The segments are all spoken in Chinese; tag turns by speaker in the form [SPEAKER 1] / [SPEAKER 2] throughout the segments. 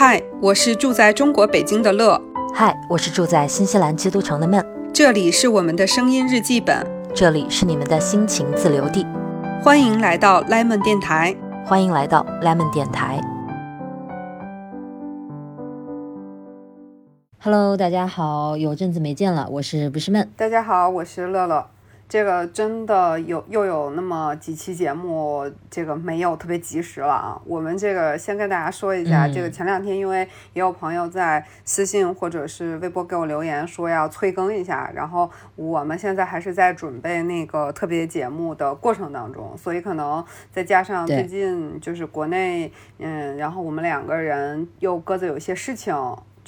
[SPEAKER 1] 嗨，我是住在中国北京的乐，
[SPEAKER 2] 嗨，我是住在新西兰基督城的闷，
[SPEAKER 1] 这里是我们的声音日记本，
[SPEAKER 2] 这里是你们的心情自留地，
[SPEAKER 1] 欢迎来到 Lemon 电台，
[SPEAKER 2] 欢迎来到 Lemon 电台。Hello，大家好，有阵子没见了，我是不是闷？
[SPEAKER 1] 大家好，我是乐乐。这个真的有又有那么几期节目，这个没有特别及时了啊。我们这个先跟大家说一下，这个前两天因为也有朋友在私信或者是微博给我留言说要催更一下，然后我们现在还是在准备那个特别节目的过程当中，所以可能再加上最近就是国内，嗯，然后我们两个人又各自有一些事情。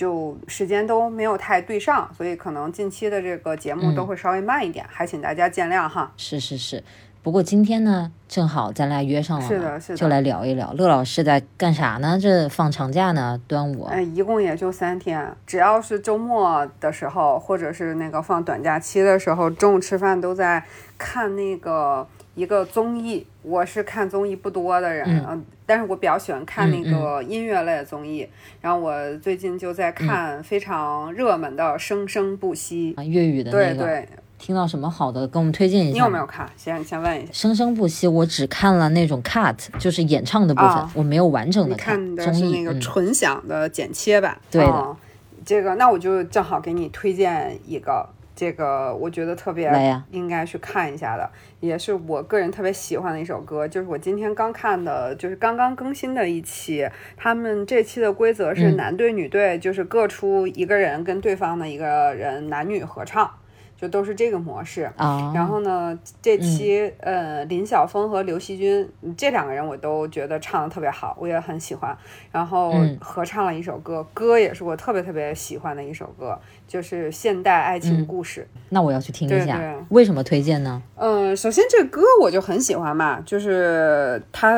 [SPEAKER 1] 就时间都没有太对上，所以可能近期的这个节目都会稍微慢一点，还请大家见谅哈。
[SPEAKER 2] 是是是，不过今天呢，正好咱俩约上了，
[SPEAKER 1] 是的，是的，
[SPEAKER 2] 就来聊一聊乐老师在干啥呢？这放长假呢，端午，
[SPEAKER 1] 哎，一共也就三天，只要是周末的时候，或者是那个放短假期的时候，中午吃饭都在看那个。一个综艺，我是看综艺不多的人，嗯，但是我比较喜欢看那个音乐类的综艺。然后我最近就在看非常热门的《生生不息》啊
[SPEAKER 2] 粤语的
[SPEAKER 1] 那个。对对，
[SPEAKER 2] 听到什么好的，给我们推荐一下。
[SPEAKER 1] 你有没有看？先先问一下。
[SPEAKER 2] 《生生不息》，我只看了那种 cut，就是演唱的部分，我没有完整的
[SPEAKER 1] 看的是。那个纯享的剪切版。
[SPEAKER 2] 对的，
[SPEAKER 1] 这个那我就正好给你推荐一个。这个我觉得特别应该去看一下的，也是我个人特别喜欢的一首歌，就是我今天刚看的，就是刚刚更新的一期。他们这期的规则是男队女队，就是各出一个人跟对方的一个人男女合唱。就都是这个模式，然后呢，这期呃林晓峰和刘惜君这两个人我都觉得唱的特别好，我也很喜欢。然后合唱了一首歌，歌也是我特别特别喜欢的一首歌，就是现代爱情故事。
[SPEAKER 2] 那我要去听一下，为什么推荐呢？
[SPEAKER 1] 嗯，首先这歌我就很喜欢嘛，就是他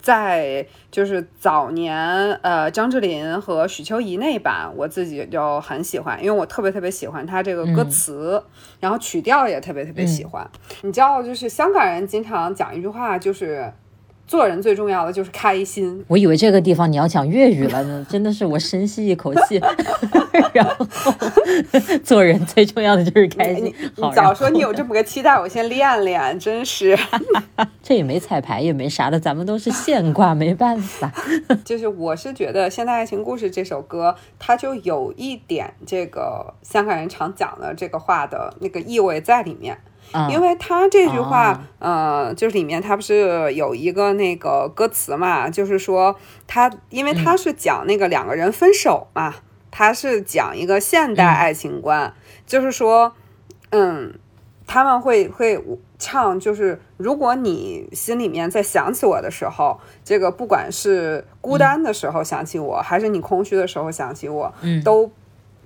[SPEAKER 1] 在。就是早年，呃，张智霖和许秋怡那版，我自己就很喜欢，因为我特别特别喜欢他这个歌词，然后曲调也特别特别喜欢。你知道，就是香港人经常讲一句话，就是。做人最重要的就是开心。
[SPEAKER 2] 我以为这个地方你要讲粤语了呢，真的是我深吸一口气，然后做人最重要的就是开心。
[SPEAKER 1] 你早说你有这么个期待，我先练练。真是，
[SPEAKER 2] 这也没彩排，也没啥的，咱们都是现挂，没办法。
[SPEAKER 1] 就是我是觉得《现代爱情故事》这首歌，它就有一点这个香港人常讲的这个话的那个意味在里面。因为他这句话，呃，就是里面他不是有一个那个歌词嘛，就是说他，因为他是讲那个两个人分手嘛，他是讲一个现代爱情观，就是说，嗯，他们会会唱，就是如果你心里面在想起我的时候，这个不管是孤单的时候想起我，还是你空虚的时候想起我，都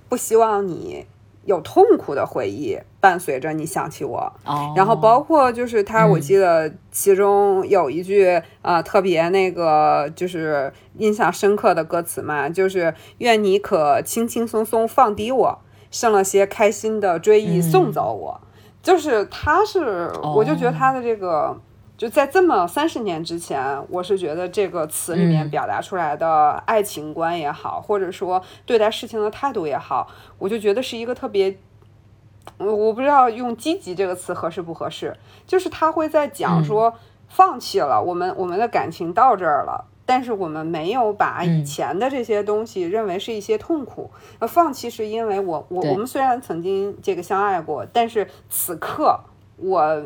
[SPEAKER 1] 不希望你。有痛苦的回忆伴随着你想起我，然后包括就是他，我记得其中有一句啊特别那个就是印象深刻的歌词嘛，就是愿你可轻轻松松放低我，剩了些开心的追忆送走我，就是他是，我就觉得他的这个。就在这么三十年之前，我是觉得这个词里面表达出来的爱情观也好，或者说对待事情的态度也好，我就觉得是一个特别，我不知道用积极这个词合适不合适，就是他会在讲说放弃了我们我们的感情到这儿了，但是我们没有把以前的这些东西认为是一些痛苦，那放弃是因为我我我们虽然曾经这个相爱过，但是此刻我。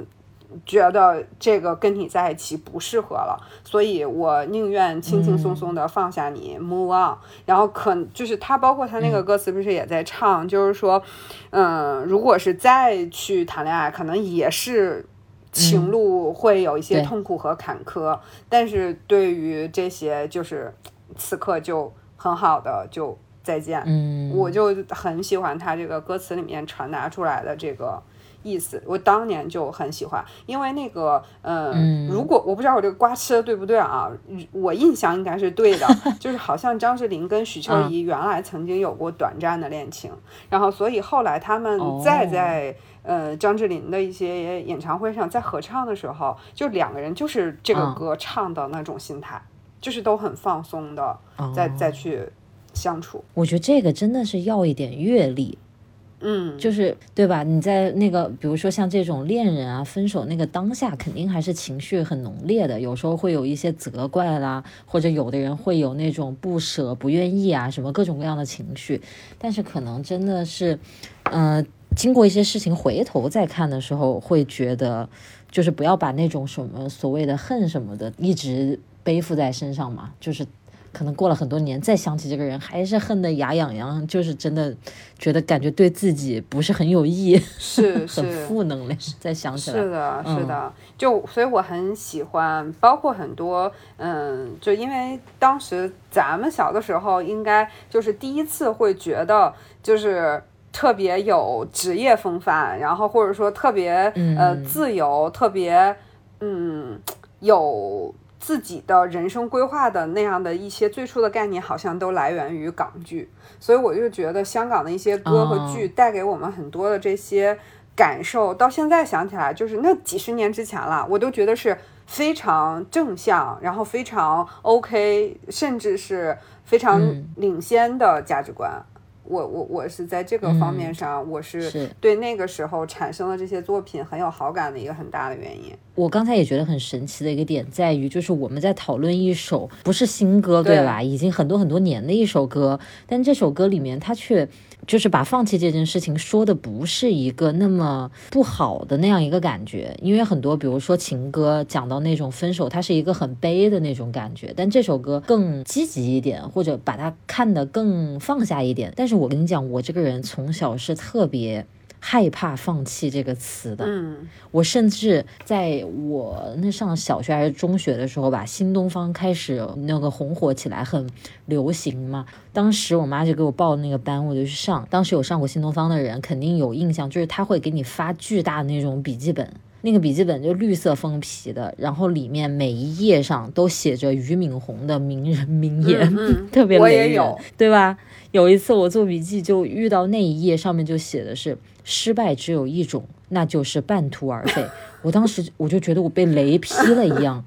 [SPEAKER 1] 觉得这个跟你在一起不适合了，所以我宁愿轻轻松松的放下你，move on。然后可就是他，包括他那个歌词不是也在唱，就是说，嗯，如果是再去谈恋爱，可能也是情路会有一些痛苦和坎坷，但是对于这些，就是此刻就很好的就再见。嗯，我就很喜欢他这个歌词里面传达出来的这个。意思，我当年就很喜欢，因为那个，嗯，如果我不知道我这个瓜吃的对不对啊，我印象应该是对的，就是好像张智霖跟许秋怡原来曾经有过短暂的恋情，然后所以后来他们再在呃张智霖的一些演唱会上在合唱的时候，就两个人就是这个歌唱的那种心态，就是都很放松的，再再去相处。
[SPEAKER 2] 我觉得这个真的是要一点阅历。
[SPEAKER 1] 嗯，
[SPEAKER 2] 就是对吧？你在那个，比如说像这种恋人啊，分手那个当下，肯定还是情绪很浓烈的。有时候会有一些责怪啦，或者有的人会有那种不舍、不愿意啊，什么各种各样的情绪。但是可能真的是，嗯，经过一些事情回头再看的时候，会觉得，就是不要把那种什么所谓的恨什么的一直背负在身上嘛，就是。可能过了很多年，再想起这个人，还是恨得牙痒痒，就是真的觉得感觉对自己不是很有益，
[SPEAKER 1] 是
[SPEAKER 2] 很负能量。再想起来，
[SPEAKER 1] 是的，是的，就所以我很喜欢，包括很多，嗯，就因为当时咱们小的时候，应该就是第一次会觉得，就是特别有职业风范，然后或者说特别呃自由，特别嗯有。自己的人生规划的那样的一些最初的概念，好像都来源于港剧，所以我就觉得香港的一些歌和剧带给我们很多的这些感受，到现在想起来，就是那几十年之前了，我都觉得是非常正向，然后非常 OK，甚至是非常领先的价值观。我我我是在这个方面上，我是对那个时候产生了这些作品很有好感的一个很大的原因。
[SPEAKER 2] 我刚才也觉得很神奇的一个点在于，就是我们在讨论一首不是新歌，对吧？已经很多很多年的一首歌，但这首歌里面它却。就是把放弃这件事情说的不是一个那么不好的那样一个感觉，因为很多比如说情歌讲到那种分手，它是一个很悲的那种感觉，但这首歌更积极一点，或者把它看得更放下一点。但是我跟你讲，我这个人从小是特别。害怕放弃这个词的，
[SPEAKER 1] 嗯，
[SPEAKER 2] 我甚至在我那上小学还是中学的时候吧，新东方开始那个红火起来，很流行嘛。当时我妈就给我报那个班，我就去上。当时有上过新东方的人肯定有印象，就是他会给你发巨大的那种笔记本，那个笔记本就绿色封皮的，然后里面每一页上都写着俞敏洪的名人名言，特别雷人，对吧？有一次我做笔记就遇到那一页，上面就写的是。失败只有一种，那就是半途而废。我当时我就觉得我被雷劈了一样，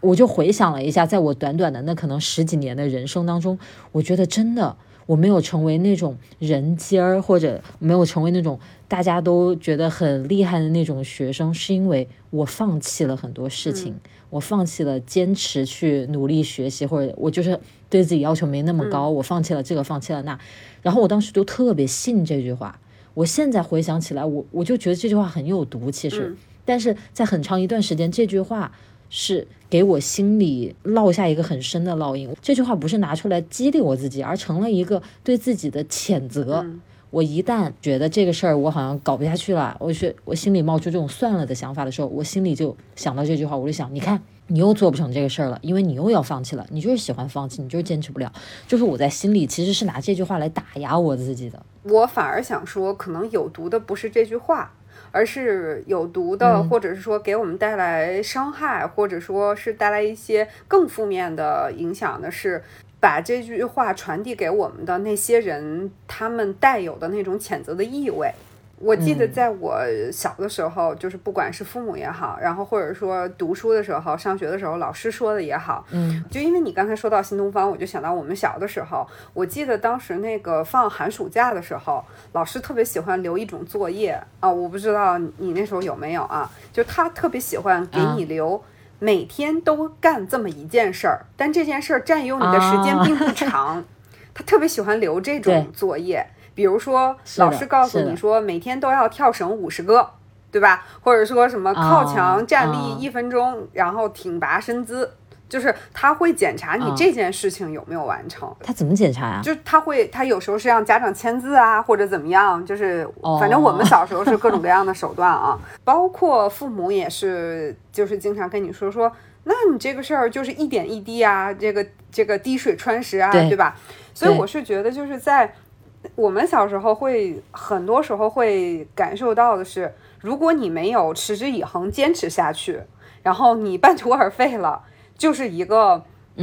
[SPEAKER 2] 我就回想了一下，在我短短的那可能十几年的人生当中，我觉得真的我没有成为那种人尖儿，或者没有成为那种大家都觉得很厉害的那种学生，是因为我放弃了很多事情，我放弃了坚持去努力学习，或者我就是对自己要求没那么高，我放弃了这个，放弃了那，然后我当时就特别信这句话。我现在回想起来，我我就觉得这句话很有毒，其实，但是在很长一段时间，这句话是给我心里烙下一个很深的烙印。这句话不是拿出来激励我自己，而成了一个对自己的谴责。我一旦觉得这个事儿我好像搞不下去了，我去我心里冒出这种算了的想法的时候，我心里就想到这句话，我就想，你看。你又做不成这个事儿了，因为你又要放弃了。你就是喜欢放弃，你就是坚持不了。就是我在心里其实是拿这句话来打压我自己的。
[SPEAKER 1] 我反而想说，可能有毒的不是这句话，而是有毒的，或者是说给我们带来伤害，或者说是带来一些更负面的影响的是，把这句话传递给我们的那些人，他们带有的那种谴责的意味。我记得在我小的时候，就是不管是父母也好，然后或者说读书的时候、上学的时候，老师说的也好，
[SPEAKER 2] 嗯，
[SPEAKER 1] 就因为你刚才说到新东方，我就想到我们小的时候，我记得当时那个放寒暑假的时候，老师特别喜欢留一种作业啊，我不知道你那时候有没有啊，就他特别喜欢给你留每天都干这么一件事儿，但这件事儿占用你的时间并不长，他特别喜欢留这种作业。比如说，老师告诉你说每天都要跳绳五十个，对吧？或者说什么靠墙站立一分钟，然后挺拔身姿，就是他会检查你这件事情有没有完成。
[SPEAKER 2] 他怎么检查呀？
[SPEAKER 1] 就他会，他有时候是让家长签字啊，或者怎么样。就是反正我们小时候是各种各样的手段啊，包括父母也是，就是经常跟你说说，那你这个事儿就是一点一滴啊，这个这个滴水穿石啊，对吧？所以我是觉得就是在。我们小时候会很多时候会感受到的是，如果你没有持之以恒坚持下去，然后你半途而废了，就是一个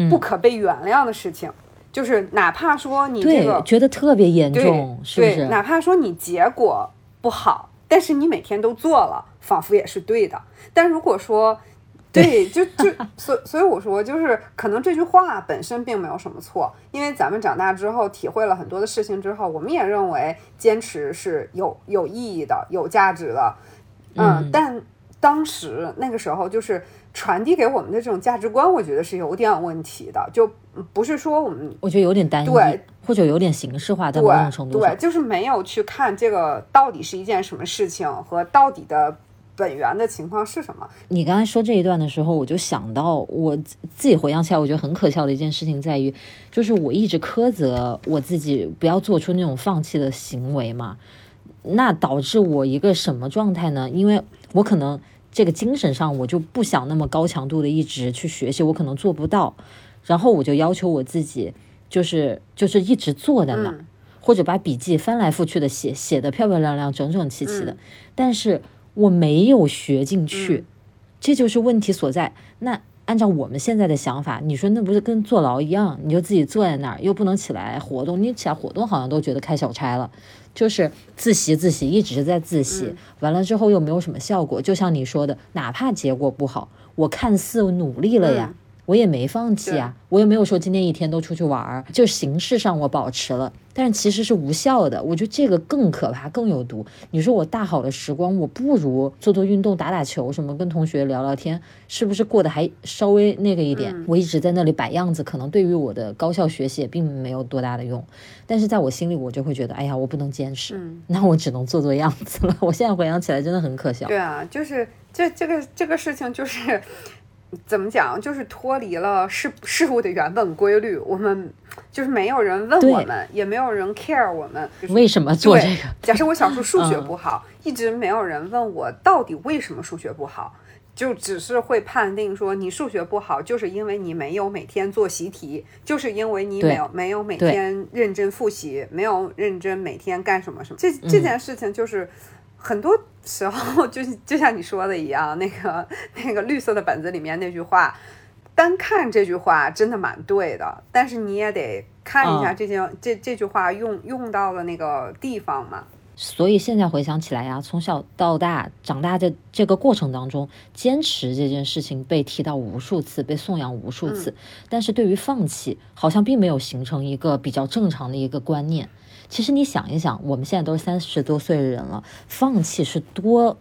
[SPEAKER 1] 不可被原谅的事情。就是哪怕说你这个
[SPEAKER 2] 觉得特别严重，是不是？
[SPEAKER 1] 哪怕说你结果不好，但是你每天都做了，仿佛也是对的。但如果说 对，就就所所以我说，就是可能这句话本身并没有什么错，因为咱们长大之后体会了很多的事情之后，我们也认为坚持是有有意义的、有价值的。嗯，但当时那个时候就是传递给我们的这种价值观，我觉得是有点问题的，就不是说我们
[SPEAKER 2] 我觉得有点单一，
[SPEAKER 1] 对，
[SPEAKER 2] 或者有点形式化，在某种程度
[SPEAKER 1] 上，对，就是没有去看这个到底是一件什么事情和到底的。本源的情况是什么？
[SPEAKER 2] 你刚才说这一段的时候，我就想到我自己回想起来，我觉得很可笑的一件事情在于，就是我一直苛责我自己不要做出那种放弃的行为嘛。那导致我一个什么状态呢？因为我可能这个精神上我就不想那么高强度的一直去学习，我可能做不到。然后我就要求我自己，就是就是一直坐在那，或者把笔记翻来覆去的写，写的漂漂亮亮、整整齐齐的。但是。我没有学进去，这就是问题所在。那按照我们现在的想法，你说那不是跟坐牢一样？你就自己坐在那儿，又不能起来活动。你起来活动，好像都觉得开小差了。就是自习自习，一直是在自习，完了之后又没有什么效果。就像你说的，哪怕结果不好，我看似努力了呀。我也没放弃啊，我也没有说今天一天都出去玩儿，就形式上我保持了，但是其实是无效的。我觉得这个更可怕，更有毒。你说我大好的时光，我不如做做运动、打打球什么，跟同学聊聊天，是不是过得还稍微那个一点？我一直在那里摆样子，可能对于我的高效学习也并没有多大的用。但是在我心里，我就会觉得，哎呀，我不能坚持，那我只能做做样子了。我现在回想起来，真的很可笑。
[SPEAKER 1] 对啊，就是这这个这个事情就是。怎么讲？就是脱离了事事物的原本规律，我们就是没有人问我们，也没有人 care 我们
[SPEAKER 2] 为什么做这个。
[SPEAKER 1] 假设我小时候数学不好，一直没有人问我到底为什么数学不好，就只是会判定说你数学不好，就是因为你没有每天做习题，就是因为你没有没有每天认真复习，没有认真每天干什么什么。这这件事情就是很多。时候就是就像你说的一样，那个 那个绿色的本子里面那句话，单看这句话真的蛮对的，但是你也得看一下这些这这句话用用到的那个地方嘛。
[SPEAKER 2] 所以现在回想起来呀，从小到大长大的这个过程当中，坚持这件事情被提到无数次，被颂扬无数次，但是对于放弃，好像并没有形成一个比较正常的一个观念。其实你想一想，我们现在都是三十多岁的人了，放弃是多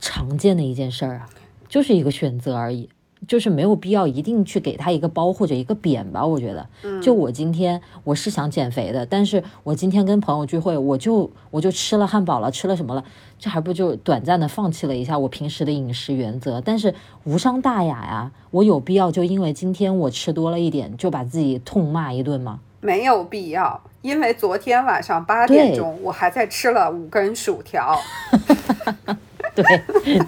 [SPEAKER 2] 常见的一件事儿啊，就是一个选择而已，就是没有必要一定去给他一个包或者一个贬吧。我觉得，就我今天我是想减肥的，但是我今天跟朋友聚会，我就我就吃了汉堡了，吃了什么了，这还不就短暂的放弃了一下我平时的饮食原则，但是无伤大雅呀。我有必要就因为今天我吃多了一点，就把自己痛骂一顿吗？
[SPEAKER 1] 没有必要。因为昨天晚上八点钟，我还在吃了五根薯条。
[SPEAKER 2] 对，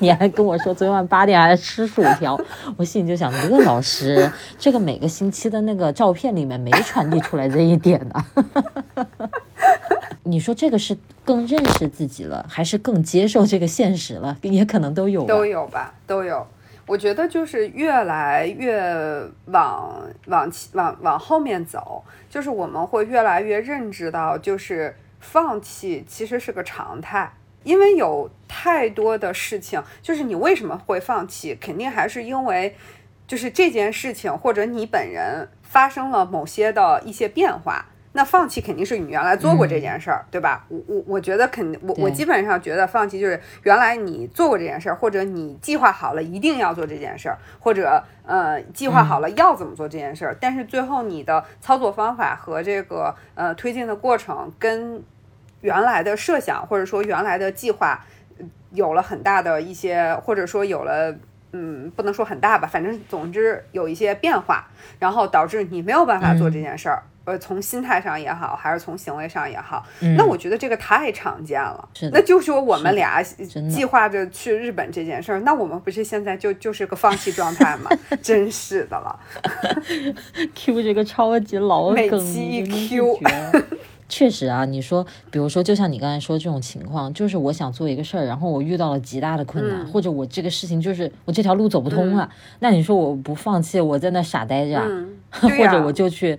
[SPEAKER 2] 你还跟我说昨天晚八点还在吃薯条，我心里就想，乐老师，这个每个星期的那个照片里面没传递出来这一点呢。你说这个是更认识自己了，还是更接受这个现实了？也可能都有，
[SPEAKER 1] 都有吧，都有。我觉得就是越来越往往往往后面走，就是我们会越来越认知到，就是放弃其实是个常态，因为有太多的事情，就是你为什么会放弃，肯定还是因为就是这件事情或者你本人发生了某些的一些变化。那放弃肯定是你原来做过这件事儿，对吧？我我我觉得肯我我基本上觉得放弃就是原来你做过这件事儿，或者你计划好了一定要做这件事儿，或者呃计划好了要怎么做这件事儿，但是最后你的操作方法和这个呃推进的过程跟原来的设想或者说原来的计划有了很大的一些，或者说有了嗯不能说很大吧，反正总之有一些变化，然后导致你没有办法做这件事儿。呃，从心态上也好，还是从行为上也好，那我觉得这个太常见了。是那就说我们俩计划着去日本这件事儿，那我们不是现在就就是个放弃状态吗？真是的了。
[SPEAKER 2] Q 这个超级老梗，
[SPEAKER 1] 一 Q。
[SPEAKER 2] 确实啊，你说，比如说，就像你刚才说这种情况，就是我想做一个事儿，然后我遇到了极大的困难，或者我这个事情就是我这条路走不通了，那你说我不放弃，我在那傻呆着，或者我就去。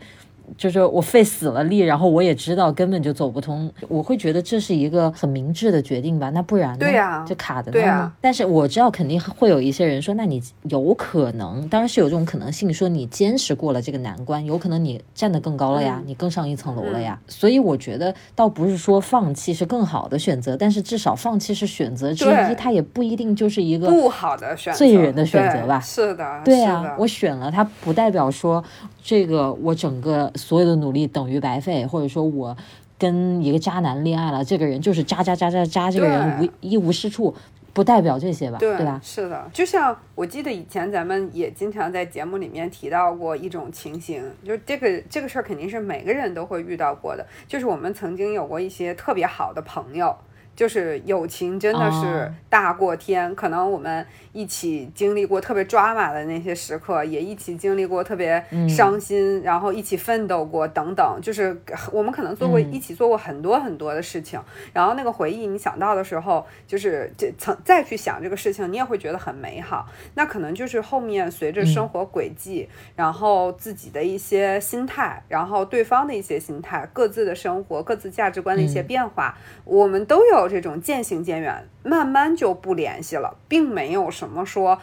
[SPEAKER 2] 就是我费死了力，然后我也知道根本就走不通，我会觉得这是一个很明智的决定吧？那不然呢？
[SPEAKER 1] 对呀，
[SPEAKER 2] 就卡在那儿吗？但是我知道肯定会有一些人说，那你有可能，当然是有这种可能性，说你坚持过了这个难关，有可能你站得更高了呀，你更上一层楼了呀。所以我觉得倒不是说放弃是更好的选择，但是至少放弃是选择之一，它也不一定就是一个
[SPEAKER 1] 不好的选择
[SPEAKER 2] 罪人的选择吧？
[SPEAKER 1] 是的，
[SPEAKER 2] 对啊，我选了它，不代表说这个我整个所有的努力等于白费，或者说我跟一个渣男恋爱了，这个人就是渣渣渣渣渣，这个人无一无是处。不代表这些吧，对吧？
[SPEAKER 1] 是的，就像我记得以前咱们也经常在节目里面提到过一种情形，就是这个这个事儿肯定是每个人都会遇到过的，就是我们曾经有过一些特别好的朋友。就是友情真的是大过天，可能我们一起经历过特别抓马的那些时刻，也一起经历过特别伤心，然后一起奋斗过等等。就是我们可能做过一起做过很多很多的事情，然后那个回忆你想到的时候，就是这曾再去想这个事情，你也会觉得很美好。那可能就是后面随着生活轨迹，然后自己的一些心态，然后对方的一些心态，各自的生活、各自价值观的一些变化，我们都有。这种渐行渐远，慢慢就不联系了，并没有什么说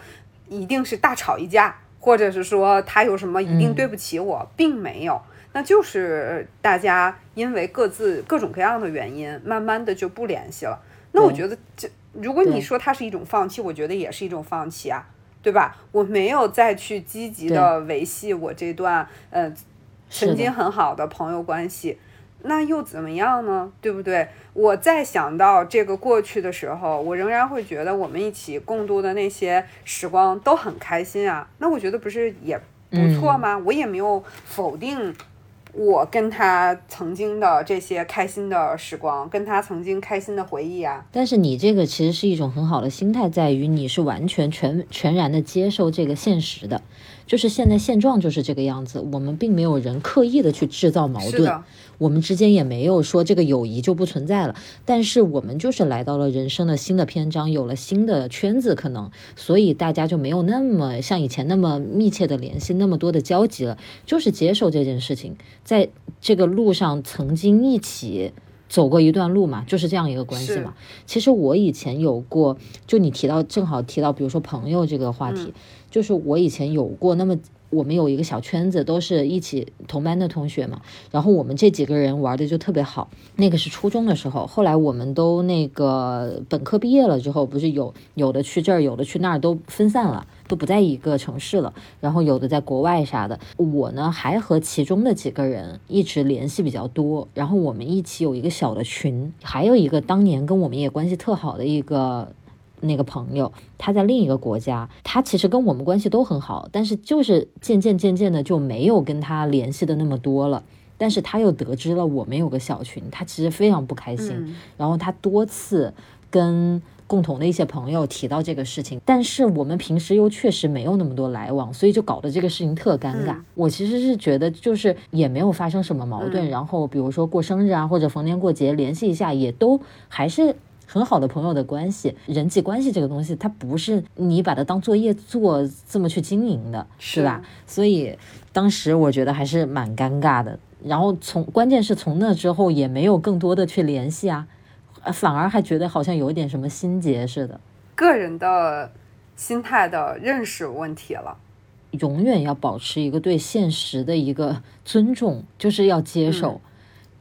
[SPEAKER 1] 一定是大吵一架，或者是说他有什么一定对不起我，并没有，那就是大家因为各自各种各样的原因，慢慢的就不联系了。那我觉得这，如果你说它是一种放弃，我觉得也是一种放弃啊，对吧？我没有再去积极的维系我这段呃曾经很好的朋友关系。那又怎么样呢？对不对？我再想到这个过去的时候，我仍然会觉得我们一起共度的那些时光都很开心啊。那我觉得不是也不错吗？我也没有否定我跟他曾经的这些开心的时光，跟他曾经开心的回忆啊。
[SPEAKER 2] 但是你这个其实是一种很好的心态，在于你是完全全全然的接受这个现实的。就是现在现状就是这个样子，我们并没有人刻意的去制造矛盾，我们之间也没有说这个友谊就不存在了。但是我们就是来到了人生的新的篇章，有了新的圈子，可能所以大家就没有那么像以前那么密切的联系，那么多的交集了。就是接受这件事情，在这个路上曾经一起走过一段路嘛，就是这样一个关系嘛。其实我以前有过，就你提到正好提到，比如说朋友这个话题。就是我以前有过，那么我们有一个小圈子，都是一起同班的同学嘛。然后我们这几个人玩的就特别好。那个是初中的时候，后来我们都那个本科毕业了之后，不是有有的去这儿，有的去那儿，都分散了，都不在一个城市了。然后有的在国外啥的。我呢还和其中的几个人一直联系比较多。然后我们一起有一个小的群，还有一个当年跟我们也关系特好的一个。那个朋友，他在另一个国家，他其实跟我们关系都很好，但是就是渐渐渐渐的就没有跟他联系的那么多了。但是他又得知了我们有个小群，他其实非常不开心。然后他多次跟共同的一些朋友提到这个事情，但是我们平时又确实没有那么多来往，所以就搞得这个事情特尴尬。我其实是觉得，就是也没有发生什么矛盾。然后比如说过生日啊，或者逢年过节联系一下，也都还是。很好的朋友的关系，人际关系这个东西，它不是你把它当作业做这么去经营的，是吧？所以当时我觉得还是蛮尴尬的。然后从关键是从那之后也没有更多的去联系啊，反而还觉得好像有点什么心结似的。
[SPEAKER 1] 个人的心态的认识问题了，
[SPEAKER 2] 永远要保持一个对现实的一个尊重，就是要接受。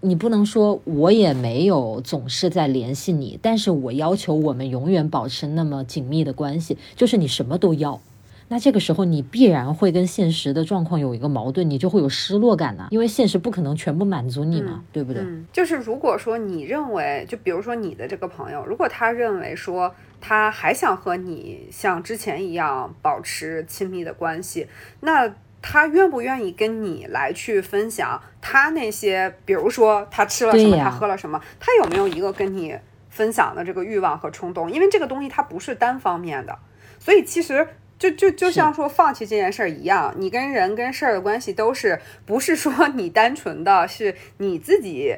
[SPEAKER 2] 你不能说我也没有总是在联系你，但是我要求我们永远保持那么紧密的关系，就是你什么都要，那这个时候你必然会跟现实的状况有一个矛盾，你就会有失落感呐，因为现实不可能全部满足你嘛，对不对？
[SPEAKER 1] 就是如果说你认为，就比如说你的这个朋友，如果他认为说他还想和你像之前一样保持亲密的关系，那。他愿不愿意跟你来去分享他那些，比如说他吃了什么，他喝了什么，他有没有一个跟你分享的这个欲望和冲动？因为这个东西它不是单方面的，所以其实就就就像说放弃这件事儿一样，你跟人跟事儿的关系都是不是说你单纯的是你自己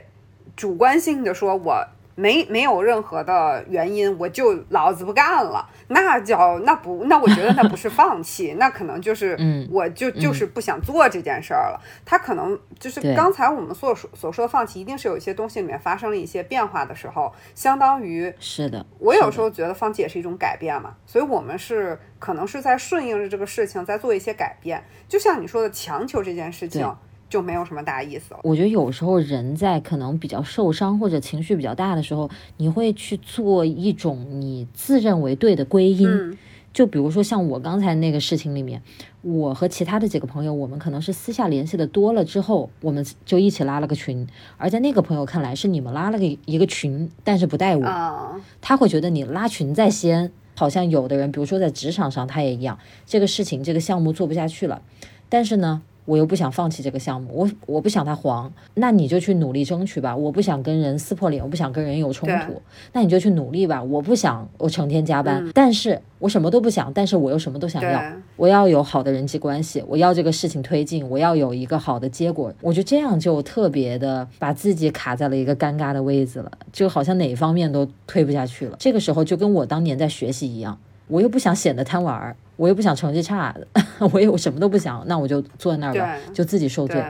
[SPEAKER 1] 主观性的说我。没没有任何的原因，我就老子不干了，那叫那不那我觉得那不是 放弃，那可能就是我就就是不想做这件事儿了。他可能就是刚才我们所说所说的放弃，一定是有一些东西里面发生了一些变化的时候，相当于
[SPEAKER 2] 是的。
[SPEAKER 1] 我有时候觉得放弃也是一种改变嘛，所以我们是可能是在顺应着这个事情在做一些改变，就像你说的强求这件事情。就没有什么大意思了。
[SPEAKER 2] 我觉得有时候人在可能比较受伤或者情绪比较大的时候，你会去做一种你自认为对的归因。就比如说像我刚才那个事情里面，我和其他的几个朋友，我们可能是私下联系的多了之后，我们就一起拉了个群。而在那个朋友看来，是你们拉了个一个群，但是不带我。他会觉得你拉群在先。好像有的人，比如说在职场上，他也一样，这个事情这个项目做不下去了，但是呢。我又不想放弃这个项目，我我不想它黄，那你就去努力争取吧。我不想跟人撕破脸，我不想跟人有冲突，那你就去努力吧。我不想我成天加班，但是我什么都不想，但是我又什么都想要。我要有好的人际关系，我要这个事情推进，我要有一个好的结果。我就这样就特别的把自己卡在了一个尴尬的位置了，就好像哪方面都推不下去了。这个时候就跟我当年在学习一样。我又不想显得贪玩儿，我又不想成绩差，我也我什么都不想，那我就坐在那儿吧，就自己受罪。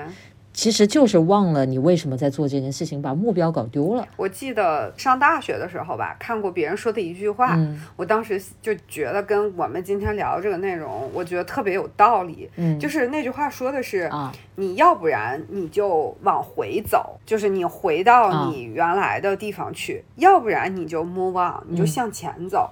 [SPEAKER 2] 其实就是忘了你为什么在做这件事情，把目标搞丢了。
[SPEAKER 1] 我记得上大学的时候吧，看过别人说的一句话，我当时就觉得跟我们今天聊这个内容，我觉得特别有道理。嗯，就是那句话说的是，啊你要不然你就往回走，就是你回到你原来的地方去；要不然你就 move on，你就向前走。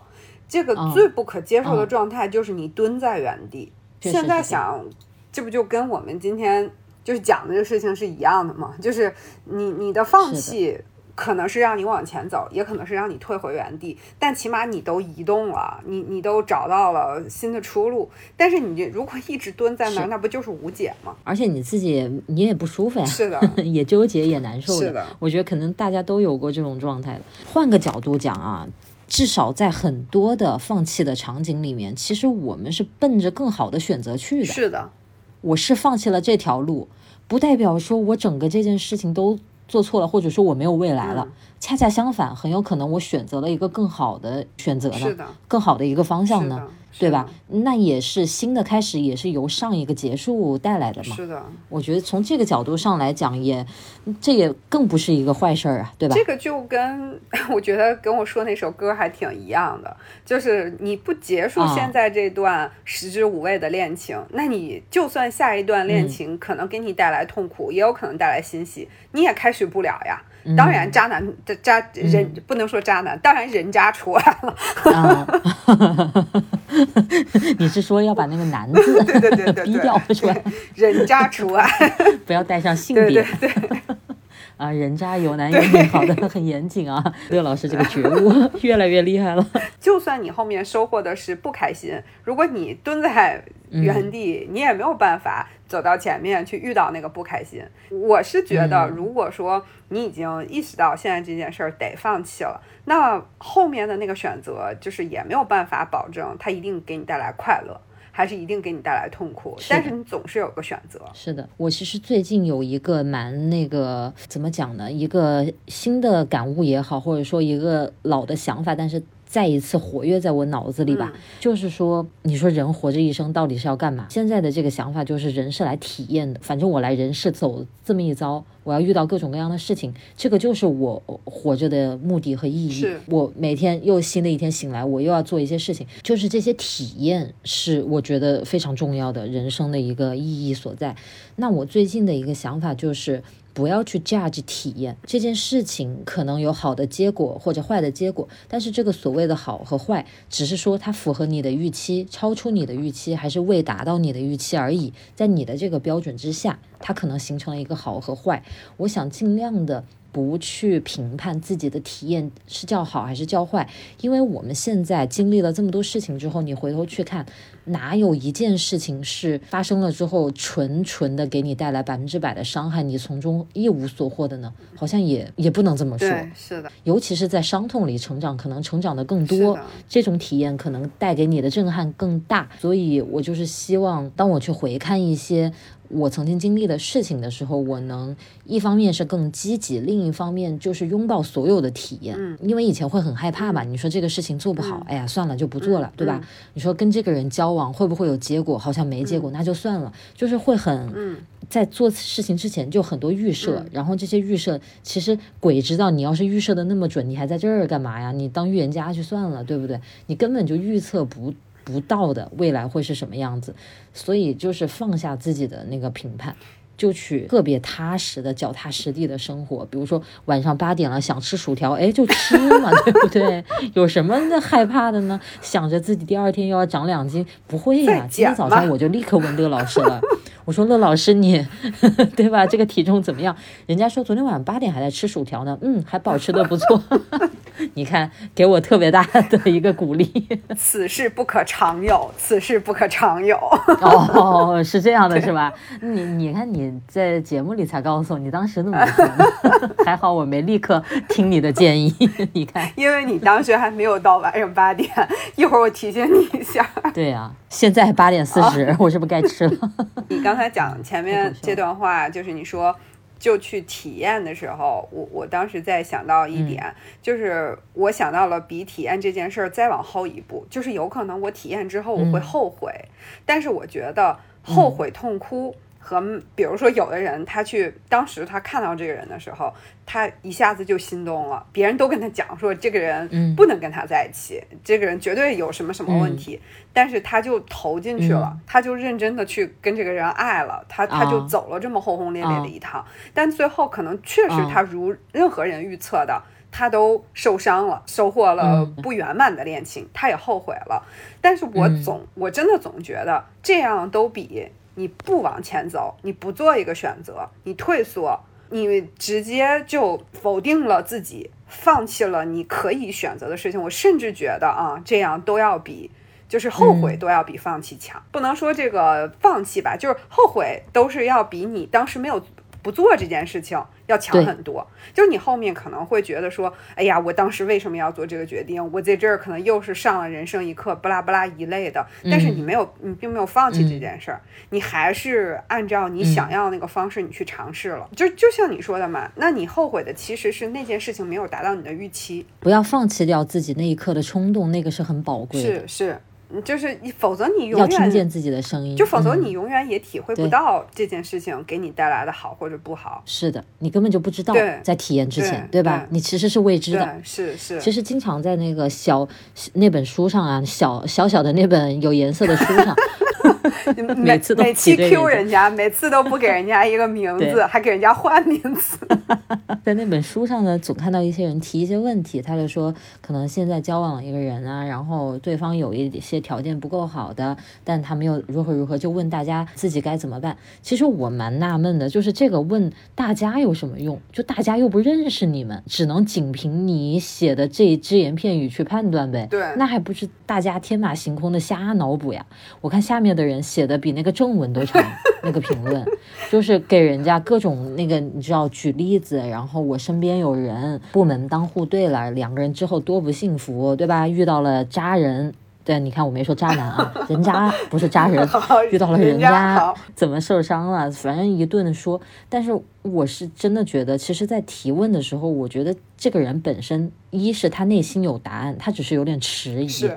[SPEAKER 1] 这个最不可接受的状态就是你蹲在原地。现在想，这不就跟我们今天就是讲的这个事情是一样的吗？就是你你的放弃。可能是让你往前走，也可能是让你退回原地，但起码你都移动了，你你都找到了新的出路。但是你如果一直蹲在那儿，那不就是无解吗？
[SPEAKER 2] 而且你自己你也不舒服呀，
[SPEAKER 1] 是的，
[SPEAKER 2] 也纠结也难受
[SPEAKER 1] 的。是的，
[SPEAKER 2] 我觉得可能大家都有过这种状态。换个角度讲啊。至少在很多的放弃的场景里面，其实我们是奔着更好的选择去的。
[SPEAKER 1] 是的，
[SPEAKER 2] 我是放弃了这条路，不代表说我整个这件事情都做错了，或者说我没有未来了。恰恰相反，很有可能我选择了一个更好的选择呢，更好的一个方向呢。对吧？那也是新的开始，也是由上一个结束带来的嘛。
[SPEAKER 1] 是的，
[SPEAKER 2] 我觉得从这个角度上来讲，也这也更不是一个坏事儿啊，对吧？
[SPEAKER 1] 这个就跟 我觉得跟我说那首歌还挺一样的，就是你不结束现在这段食之无味的恋情，那你就算下一段恋情可能给你带来痛苦，也有可能带来欣喜，你也开始不了呀。当然，渣男的渣人不能说渣男，当然人渣除外了。
[SPEAKER 2] 你是说要把那个男字
[SPEAKER 1] 对对对对
[SPEAKER 2] 逼掉出来？
[SPEAKER 1] 人渣除外，
[SPEAKER 2] 不要带上性别。
[SPEAKER 1] 对对对。
[SPEAKER 2] 啊，人渣有男有女，好的很严谨啊。乐老师这个觉悟越来越厉害了。
[SPEAKER 1] 就算你后面收获的是不开心，如果你蹲在原地，你也没有办法走到前面去遇到那个不开心。我是觉得，如果说你已经意识到现在这件事儿得放弃了，那后面的那个选择就是也没有办法保证它一定给你带来快乐。还是一定给你带来痛苦，但是你总是有个选择。
[SPEAKER 2] 是的，我其实最近有一个蛮那个怎么讲呢？一个新的感悟也好，或者说一个老的想法，但是。再一次活跃在我脑子里吧，就是说，你说人活着一生到底是要干嘛？现在的这个想法就是，人是来体验的。反正我来人世走这么一遭，我要遇到各种各样的事情，这个就是我活着的目的和意义。我每天又新的一天醒来，我又要做一些事情，就是这些体验是我觉得非常重要的人生的一个意义所在。那我最近的一个想法就是。不要去 judge 体验这件事情，可能有好的结果或者坏的结果，但是这个所谓的好和坏，只是说它符合你的预期，超出你的预期，还是未达到你的预期而已。在你的这个标准之下，它可能形成了一个好和坏。我想尽量的。不去评判自己的体验是叫好还是叫坏，因为我们现在经历了这么多事情之后，你回头去看，哪有一件事情是发生了之后纯纯的给你带来百分之百的伤害，你从中一无所获的呢？好像也也不能这么说。
[SPEAKER 1] 是的，
[SPEAKER 2] 尤其是在伤痛里成长，可能成长的更多，这种体验可能带给你的震撼更大。所以我就是希望，当我去回看一些。我曾经经历的事情的时候，我能一方面是更积极，另一方面就是拥抱所有的体验。
[SPEAKER 1] 嗯，
[SPEAKER 2] 因为以前会很害怕嘛，你说这个事情做不好，哎呀，算了就不做了，对吧？你说跟这个人交往会不会有结果？好像没结果，那就算了，就是会很在做事情之前就很多预设，然后这些预设其实鬼知道，你要是预设的那么准，你还在这儿干嘛呀？你当预言家去算了，对不对？你根本就预测不。不到的未来会是什么样子，所以就是放下自己的那个评判，就去特别踏实的、脚踏实地的生活。比如说晚上八点了想吃薯条，哎，就吃嘛，对不对？有什么害怕的呢？想着自己第二天又要长两斤，不会呀。今天早上我就立刻问乐老师了。我说乐老师，你 对吧？这个体重怎么样？人家说昨天晚上八点还在吃薯条呢，嗯，还保持的不错。你看，给我特别大的一个鼓励。
[SPEAKER 1] 此事不可常有，此事不可常有。
[SPEAKER 2] 哦，是这样的，是吧？你你看你在节目里才告诉我，你当时那么说，还好我没立刻听你的建议。你看，
[SPEAKER 1] 因为你当时还没有到晚上八点，一会儿我提醒你一下。
[SPEAKER 2] 对呀，现在八点四十，我是不是该吃了？
[SPEAKER 1] 你刚。他讲前面这段话，就是你说就去体验的时候，我我当时在想到一点，就是我想到了比体验这件事儿再往后一步，就是有可能我体验之后我会后悔，但是我觉得后悔痛哭。和比如说，有的人他去当时他看到这个人的时候，他一下子就心动了。别人都跟他讲说，这个人不能跟他在一起，这个人绝对有什么什么问题。但是他就投进去了，他就认真的去跟这个人爱了，他他就走了这么轰轰烈烈的一趟。但最后可能确实他如任何人预测的，他都受伤了，收获了不圆满的恋情，他也后悔了。但是我总我真的总觉得这样都比。你不往前走，你不做一个选择，你退缩，你直接就否定了自己，放弃了你可以选择的事情。我甚至觉得啊，这样都要比就是后悔都要比放弃强。不能说这个放弃吧，就是后悔都是要比你当时没有不做这件事情。要强很多，就是你后面可能会觉得说，哎呀，我当时为什么要做这个决定？我在这儿可能又是上了人生一课，巴拉巴拉一类的。但是你没有，你并没有放弃这件事儿，你还是按照你想要那个方式你去尝试了。就就像你说的嘛，那你后悔的其实是那件事情没有达到你的预期。
[SPEAKER 2] 不要放弃掉自己那一刻的冲动，那个是很宝贵
[SPEAKER 1] 的。是是。就是你，否则你永远
[SPEAKER 2] 要听见自己的声音，
[SPEAKER 1] 就否则你永远也体会不到这件事情给你带来的好或者不好。
[SPEAKER 2] 是的，你根本就不知道，在体验之前，对吧？你其实是未知的。
[SPEAKER 1] 是是。
[SPEAKER 2] 其实经常在那个小那本书上啊，小小小的那本有颜色的书上。每次
[SPEAKER 1] 每期 Q 人家，每次都不给人家一个名字，还给人家换名字。
[SPEAKER 2] 在那本书上呢，总看到一些人提一些问题，他就说，可能现在交往了一个人啊，然后对方有一些条件不够好的，但他们又如何如何，就问大家自己该怎么办。其实我蛮纳闷的，就是这个问大家有什么用？就大家又不认识你们，只能仅凭你写的这只言片语去判断呗。
[SPEAKER 1] 对，
[SPEAKER 2] 那还不是大家天马行空的瞎脑补呀？我看下面的人。写的比那个正文都长，那个评论就是给人家各种那个你知道举例子，然后我身边有人不门当户对了，两个人之后多不幸福，对吧？遇到了渣人，对，你看我没说渣男啊，人渣不是渣人，遇到了人家怎么受伤了，反正一顿说。但是我是真的觉得，其实，在提问的时候，我觉得这个人本身，一是他内心有答案，他只是有点迟疑。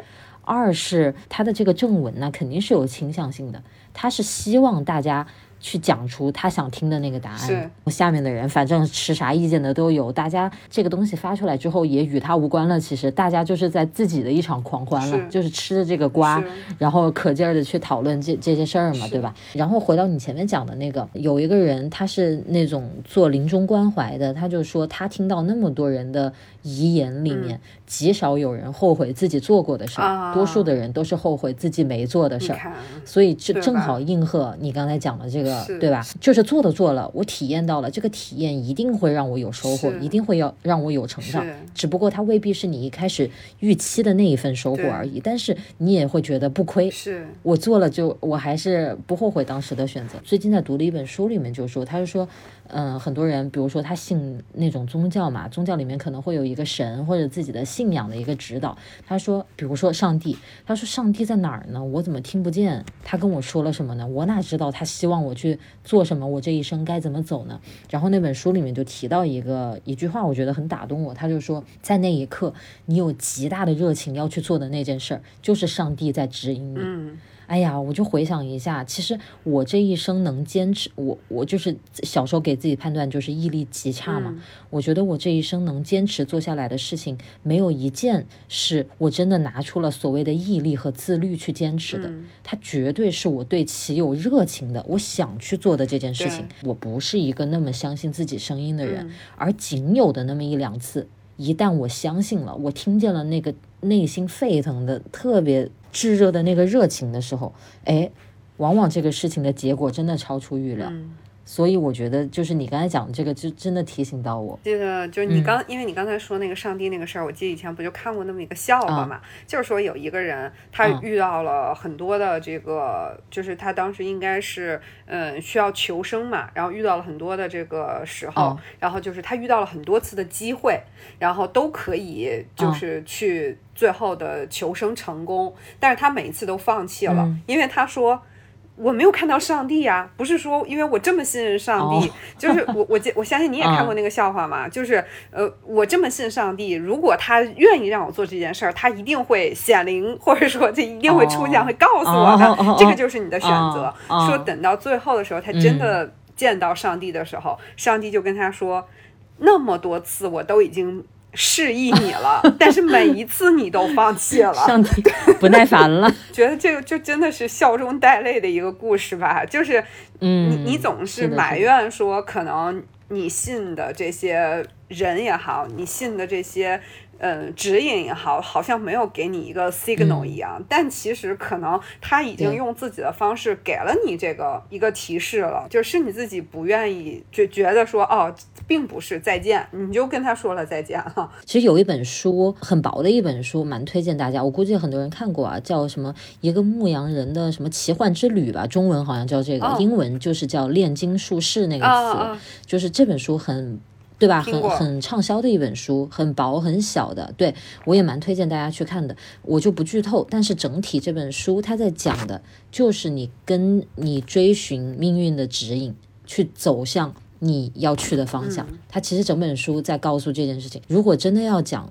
[SPEAKER 2] 二是他的这个正文呢，肯定是有倾向性的，他是希望大家。去讲出他想听的那个答案。下面的人反正持啥意见的都有，大家这个东西发出来之后也与他无关了。其实大家就是在自己的一场狂欢了，就是吃着这个瓜，然后可劲儿的去讨论这这些事儿嘛，对吧？然后回到你前面讲的那个，有一个人他是那种做临终关怀的，他就说他听到那么多人的遗言里面，极少有人后悔自己做过的事儿，多数的人都是后悔自己没做的事儿。所以这正好应和你刚才讲的这个。对吧？就是做的做了，我体验到了，这个体验一定会让我有收获，一定会要让我有成长。只不过它未必是你一开始预期的那一份收获而已。但是你也会觉得不亏。
[SPEAKER 1] 是
[SPEAKER 2] 我做了，就我还是不后悔当时的选择。最近在读的一本书里面就说，他就说。嗯，很多人，比如说他信那种宗教嘛，宗教里面可能会有一个神或者自己的信仰的一个指导。他说，比如说上帝，他说上帝在哪儿呢？我怎么听不见？他跟我说了什么呢？我哪知道他希望我去。做什么？我这一生该怎么走呢？然后那本书里面就提到一个一句话，我觉得很打动我。他就说，在那一刻，你有极大的热情要去做的那件事儿，就是上帝在指引你。哎呀，我就回想一下，其实我这一生能坚持，我我就是小时候给自己判断就是毅力极差嘛。我觉得我这一生能坚持做下来的事情，没有一件是我真的拿出了所谓的毅力和自律去坚持的。它绝对是我对其有热情的，我想去做的这件事情。我不是一个那么相信自己声音的人，而仅有的那么一两次，一旦我相信了，我听见了那个内心沸腾的特别。炙热的那个热情的时候，哎，往往这个事情的结果真的超出预料。所以我觉得，就是你刚才讲的这个，就真的提醒到我。
[SPEAKER 1] 记得就是你刚，因为你刚才说那个上帝那个事儿，我记得以前不就看过那么一个笑话嘛？就是说有一个人，他遇到了很多的这个，就是他当时应该是嗯需要求生嘛，然后遇到了很多的这个时候，然后就是他遇到了很多次的机会，然后都可以就是去最后的求生成功，但是他每一次都放弃了，因为他说。我没有看到上帝呀，不是说因为我这么信任上帝，就是我我我相信你也看过那个笑话嘛，就是呃我这么信上帝，如果他愿意让我做这件事儿，他一定会显灵，或者说这一定会出现，会告诉我的，这个就是你的选择。说等到最后的时候，他真的见到上帝的时候，上帝就跟他说，那么多次我都已经。示意你了，但是每一次你都放弃了，
[SPEAKER 2] 上帝不耐烦了，
[SPEAKER 1] 觉得这个就真的是笑中带泪的一个故事吧。就是，嗯，你你总是埋怨说，可能你信的这些人也好，你信的这些。嗯，指引也好，好像没有给你一个 signal 一样，但其实可能他已经用自己的方式给了你这个一个提示了，就是你自己不愿意就觉得说哦，并不是再见，你就跟他说了再见了。
[SPEAKER 2] 其实有一本书很薄的一本书，蛮推荐大家，我估计很多人看过啊，叫什么一个牧羊人的什么奇幻之旅吧，中文好像叫这个，英文就是叫炼金术士那个词，就是这本书很。对吧？很很畅销的一本书，很薄很小的，对我也蛮推荐大家去看的。我就不剧透，但是整体这本书它在讲的就是你跟你追寻命运的指引，去走向你要去的方向。它其实整本书在告诉这件事情。如果真的要讲。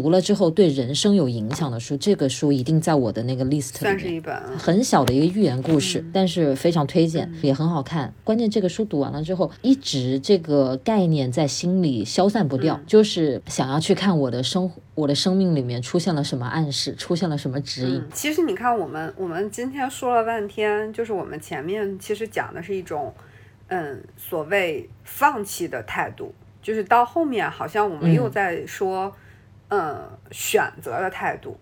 [SPEAKER 2] 读了之后对人生有影响的书，这个书一定在我的那个 list 里。
[SPEAKER 1] 算是一本
[SPEAKER 2] 很小的一个寓言故事，但是非常推荐，也很好看。关键这个书读完了之后，一直这个概念在心里消散不掉，就是想要去看我的生活我的生命里面出现了什么暗示，出现了什么指引。
[SPEAKER 1] 其实你看，我们我们今天说了半天，就是我们前面其实讲的是一种，嗯，所谓放弃的态度，就是到后面好像我们又在说。嗯，选择的态度，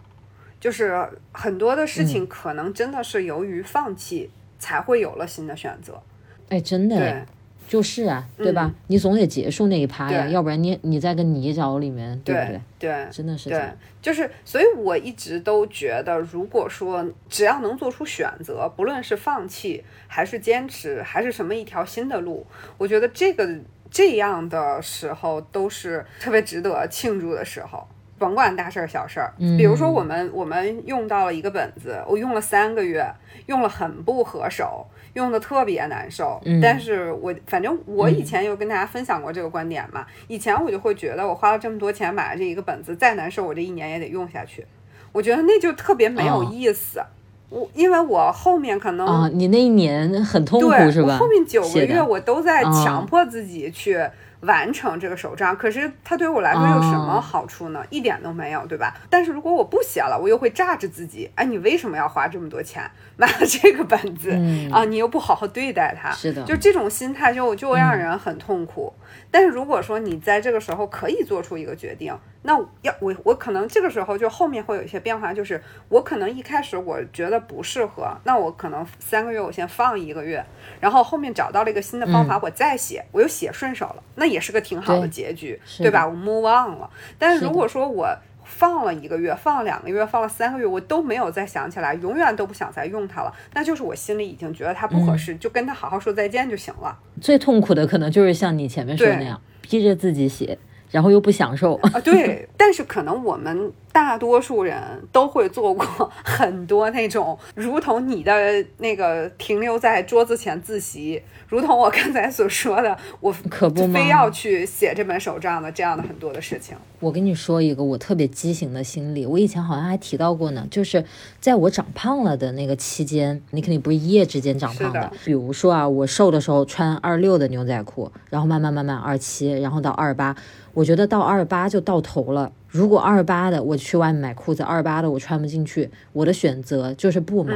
[SPEAKER 1] 就是很多的事情可能真的是由于放弃才会有了新的选择。
[SPEAKER 2] 哎，真的，就是啊，对吧？你总得结束那一趴呀，要不然你你在个泥沼里面，对不对？
[SPEAKER 1] 对，
[SPEAKER 2] 真的是
[SPEAKER 1] 对，就是所以我一直都觉得，如果说只要能做出选择，不论是放弃还是坚持，还是什么一条新的路，我觉得这个这样的时候都是特别值得庆祝的时候。甭管大事儿小事儿，比如说我们我们用到了一个本子，我用了三个月，用了很不合手，用的特别难受。但是我反正我以前有跟大家分享过这个观点嘛，以前我就会觉得我花了这么多钱买了这一个本子，再难受我这一年也得用下去。我觉得那就特别没有意思。我因为我后面可能
[SPEAKER 2] 啊，你那一年很痛苦是吧？
[SPEAKER 1] 后面九个月我都在强迫自己去。完成这个手账，可是它对于我来说有什么好处呢？一点都没有，对吧？但是如果我不写了，我又会榨着自己。哎，你为什么要花这么多钱买了这个本子啊？你又不好好对待它，
[SPEAKER 2] 是的，
[SPEAKER 1] 就这种心态就就让人很痛苦。但是如果说你在这个时候可以做出一个决定，那要我我可能这个时候就后面会有一些变化，就是我可能一开始我觉得不适合，那我可能三个月我先放一个月，然后后面找到了一个新的方法，我再写，我又写顺手了，那也是个挺好的结局，对吧？我 move on 了。但是如果说我放了一个月，放了两个月，放了三个月，我都没有再想起来，永远都不想再用它了，那就是我心里已经觉得它不合适，就跟他好好说再见就行了。
[SPEAKER 2] 最痛苦的可能就是像你前面说的那样，逼着自己写。然后又不享受
[SPEAKER 1] 啊，对，但是可能我们大多数人都会做过 很多那种，如同你的那个停留在桌子前自习，如同我刚才所说的，我
[SPEAKER 2] 可不
[SPEAKER 1] 非要去写这本手账的这样的很多的事情。
[SPEAKER 2] 我跟你说一个我特别畸形的心理，我以前好像还提到过呢，就是在我长胖了的那个期间，你肯定不是一夜之间长胖的。比如说啊，我瘦的时候穿二六的牛仔裤，然后慢慢慢慢二七，然后到二八。我觉得到二八就到头了。如果二八的我去外面买裤子，二八的我穿不进去，我的选择就是不买。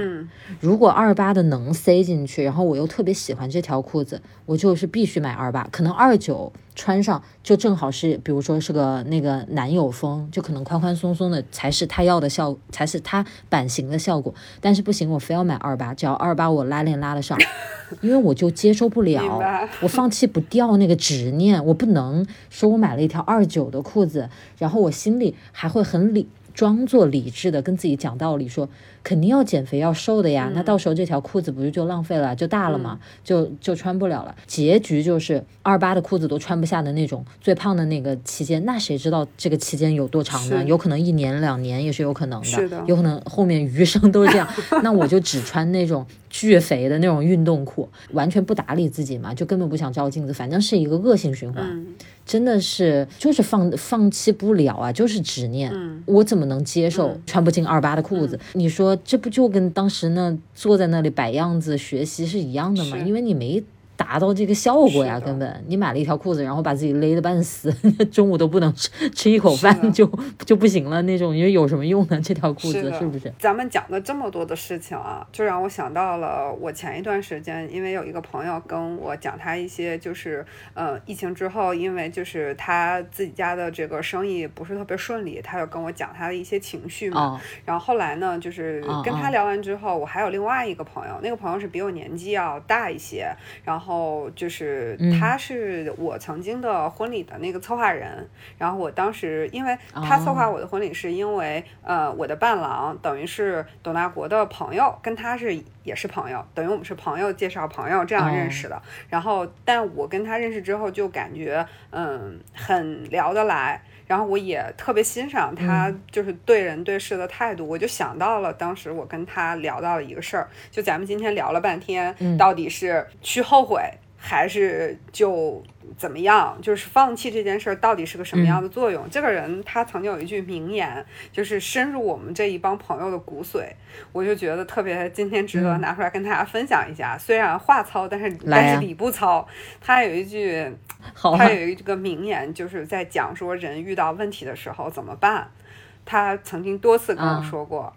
[SPEAKER 2] 如果二八的能塞进去，然后我又特别喜欢这条裤子，我就是必须买二八。可能二九穿上就正好是，比如说是个那个男友风，就可能宽宽松松的才是他要的效，才是他版型的效果。但是不行，我非要买二八，只要二八我拉链拉得上，因为我就接受不了，我放弃不掉那个执念，我不能说我买了一条二九的裤子，然后我心里还会很理，装作理智的跟自己讲道理说。肯定要减肥要瘦的呀，那到时候这条裤子不是就浪费了，就大了嘛，就就穿不了了。结局就是二八的裤子都穿不下的那种，最胖的那个期间，那谁知道这个期间有多长呢？有可能一年两年也是有可能的，有可能后面余生都是这样。那我就只穿那种巨肥的那种运动裤，完全不打理自己嘛，就根本不想照镜子，反正是一个恶性循环。真的是就是放放弃不了啊，就是执念。我怎么能接受穿不进二八的裤子？你说。这不就跟当时那坐在那里摆样子学习是一样的吗？因为你没。达到这个效果呀，根本你买了一条裤子，然后把自己勒得半死，中午都不能吃 吃一口饭就就不行了那种，你说有什么用呢？这条裤子是不是？
[SPEAKER 1] 咱们讲了这么多的事情啊，就让我想到了我前一段时间，因为有一个朋友跟我讲他一些就是呃疫情之后，因为就是他自己家的这个生意不是特别顺利，他就跟我讲他的一些情绪嘛。然后后来呢，就是跟他聊完之后，我还有另外一个朋友，那个朋友是比我年纪要大一些，然后。后就是他是我曾经的婚礼的那个策划人，然后我当时因为他策划我的婚礼，是因为呃我的伴郎等于是董大国的朋友，跟他是也是朋友，等于我们是朋友介绍朋友这样认识的。然后但我跟他认识之后，就感觉嗯很聊得来。然后我也特别欣赏他，就是对人对事的态度。我就想到了当时我跟他聊到了一个事儿，就咱们今天聊了半天，到底是去后悔。还是就怎么样，就是放弃这件事儿到底是个什么样的作用？这个人他曾经有一句名言，就是深入我们这一帮朋友的骨髓，我就觉得特别今天值得拿出来跟大家分享一下。虽然话糙，但是但是理不糙。他有一句，他有一个名言，就是在讲说人遇到问题的时候怎么办。他曾经多次跟我说过，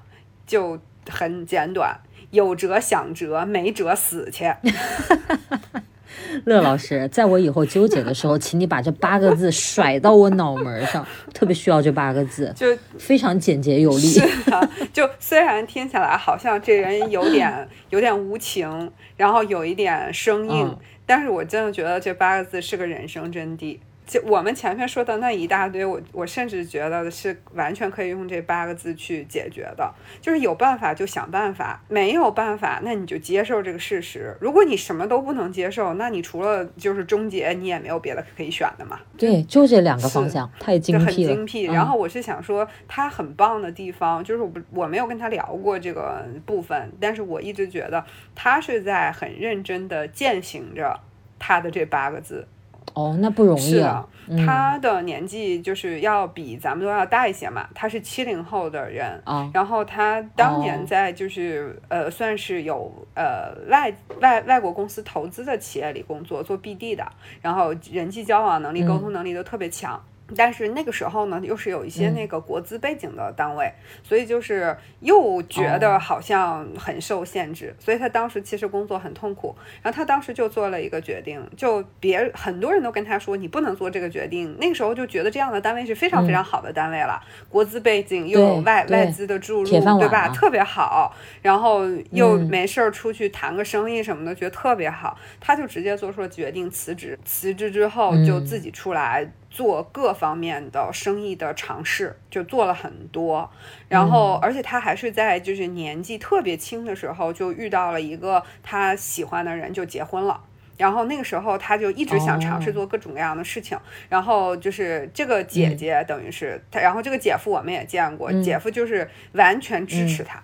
[SPEAKER 1] 就很简短：有辙想辙，没辙死去。
[SPEAKER 2] 乐老师，在我以后纠结的时候，请你把这八个字甩到我脑门上，特别需要这八个字，
[SPEAKER 1] 就
[SPEAKER 2] 非常简洁有力。
[SPEAKER 1] 是啊，就虽然听起来好像这人有点有点无情，然后有一点生硬，但是我真的觉得这八个字是个人生真谛。就我们前面说的那一大堆，我我甚至觉得是完全可以用这八个字去解决的，就是有办法就想办法，没有办法那你就接受这个事实。如果你什么都不能接受，那你除了就是终结，你也没有别的可以选的嘛。
[SPEAKER 2] 对，就这两个方向，太精
[SPEAKER 1] 辟了。很精辟。然后我是想说，他很棒的地方，就是我不我没有跟他聊过这个部分，但是我一直觉得他是在很认真的践行着他的这八个字。
[SPEAKER 2] 哦，那不容易
[SPEAKER 1] 啊！他的年纪就是要比咱们都要大一些嘛，他是七零后的人啊。然后他当年在就是呃，算是有呃外外外国公司投资的企业里工作，做 BD 的，然后人际交往能力、沟通能力都特别强。但是那个时候呢，又是有一些那个国资背景的单位，所以就是又觉得好像很受限制，所以他当时其实工作很痛苦。然后他当时就做了一个决定，就别很多人都跟他说你不能做这个决定。那个时候就觉得这样的单位是非常非常好的单位了，国资背景又有外外资的注入，对吧？特别好。然后又没事儿出去谈个生意什么的，觉得特别好。他就直接做出了决定辞职，辞职之后就自己出来。做各方面的生意的尝试，就做了很多，然后而且他还是在就是年纪特别轻的时候就遇到了一个他喜欢的人，就结婚了。然后那个时候他就一直想尝试做各种各样的事情，然后就是这个姐姐等于是他，然后这个姐夫我们也见过，姐夫就是完全支持他。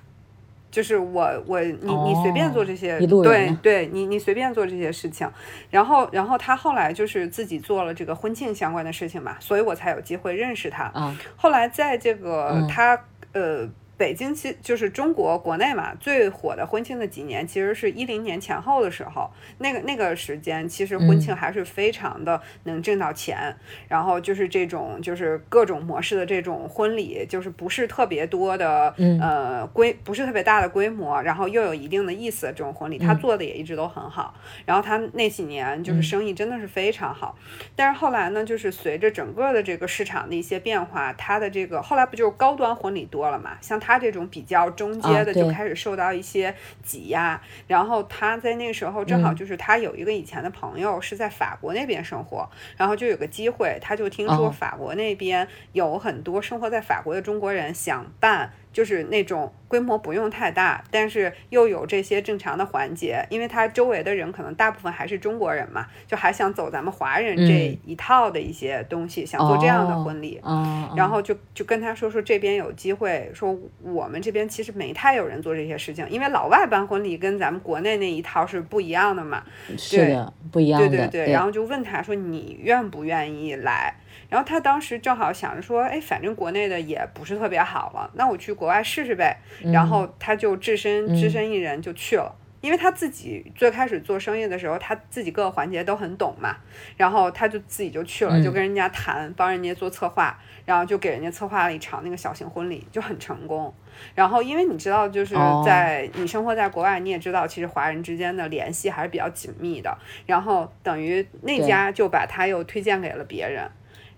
[SPEAKER 1] 就是我我你你随便做这些，对对，你你随便做这些事情，然后然后他后来就是自己做了这个婚庆相关的事情嘛，所以我才有机会认识他。后来在这个他呃。北京其就是中国国内嘛最火的婚庆的几年，其实是一零年前后的时候，那个那个时间其实婚庆还是非常的能挣到钱，然后就是这种就是各种模式的这种婚礼，就是不是特别多的，呃规不是特别大的规模，然后又有一定的意思的这种婚礼，他做的也一直都很好，然后他那几年就是生意真的是非常好，但是后来呢，就是随着整个的这个市场的一些变化，他的这个后来不就是高端婚礼多了嘛，像他。他这种比较中阶的就开始受到一些挤压，然后他在那个时候正好就是他有一个以前的朋友是在法国那边生活，然后就有个机会，他就听说法国那边有很多生活在法国的中国人想办。就是那种规模不用太大，但是又有这些正常的环节，因为他周围的人可能大部分还是中国人嘛，就还想走咱们华人这一套的一些东西，想做这样的婚礼，然后就就跟他说说这边有机会，说我们这边其实没太有人做这些事情，因为老外办婚礼跟咱们国内那一套是不一样的嘛，
[SPEAKER 2] 是的，不一样的，
[SPEAKER 1] 对对对，然后就问他说你愿不愿意来？然后他当时正好想着说，哎，反正国内的也不是特别好了，那我去国外试试呗。然后他就只身只身一人就去了，因为他自己最开始做生意的时候，他自己各个环节都很懂嘛。然后他就自己就去了，就跟人家谈，帮人家做策划，然后就给人家策划了一场那个小型婚礼，就很成功。然后因为你知道，就是在你生活在国外，你也知道，其实华人之间的联系还是比较紧密的。然后等于那家就把他又推荐给了别人。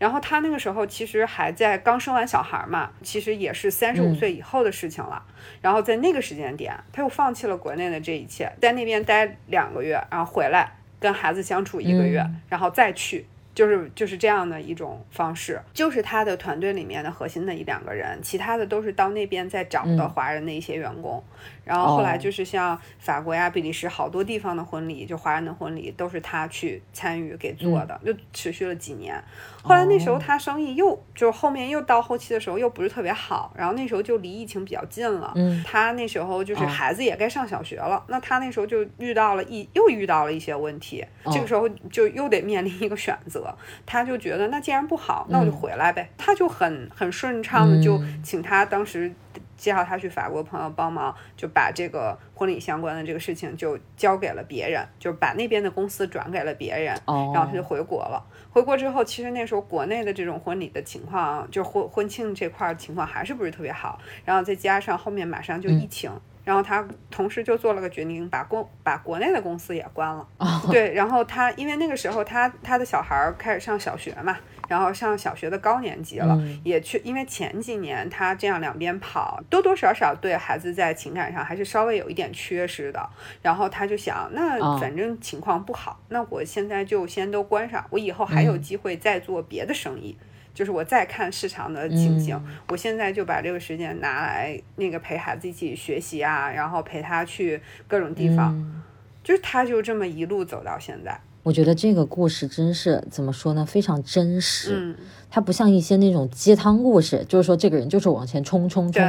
[SPEAKER 1] 然后他那个时候其实还在刚生完小孩嘛，其实也是三十五岁以后的事情了。然后在那个时间点，他又放弃了国内的这一切，在那边待两个月，然后回来跟孩子相处一个月，然后再去，就是就是这样的一种方式。就是他的团队里面的核心的一两个人，其他的都是到那边再找的华人的一些员工。然后后来就是像法国呀、比利时好多地方的婚礼，就华人的婚礼都是他去参与给做的，就持续了几年。后来那时候他生意又就是后面又到后期的时候又不是特别好，然后那时候就离疫情比较近了。嗯，他那时候就是孩子也该上小学了，那他那时候就遇到了一又遇到了一些问题，这个时候就又得面临一个选择。他就觉得那既然不好，那我就回来呗。他就很很顺畅的就请他当时。介绍他去法国朋友帮忙，就把这个婚礼相关的这个事情就交给了别人，就把那边的公司转给了别人，然后他就回国了。回国之后，其实那时候国内的这种婚礼的情况，就婚婚庆这块情况还是不是特别好。然后再加上后面马上就疫情，然后他同时就做了个决定，把公把国内的公司也关了。对，然后他因为那个时候他他的小孩开始上小学嘛。然后上小学的高年级了，也去，因为前几年他这样两边跑，多多少少对孩子在情感上还是稍微有一点缺失的。然后他就想，那反正情况不好，那我现在就先都关上，我以后还有机会再做别的生意，就是我再看市场的情形。我现在就把这个时间拿来那个陪孩子一起学习啊，然后陪他去各种地方，就是他就这么一路走到现在。
[SPEAKER 2] 我觉得这个故事真是怎么说呢？非常真实。它不像一些那种鸡汤故事，就是说这个人就是往前冲冲冲。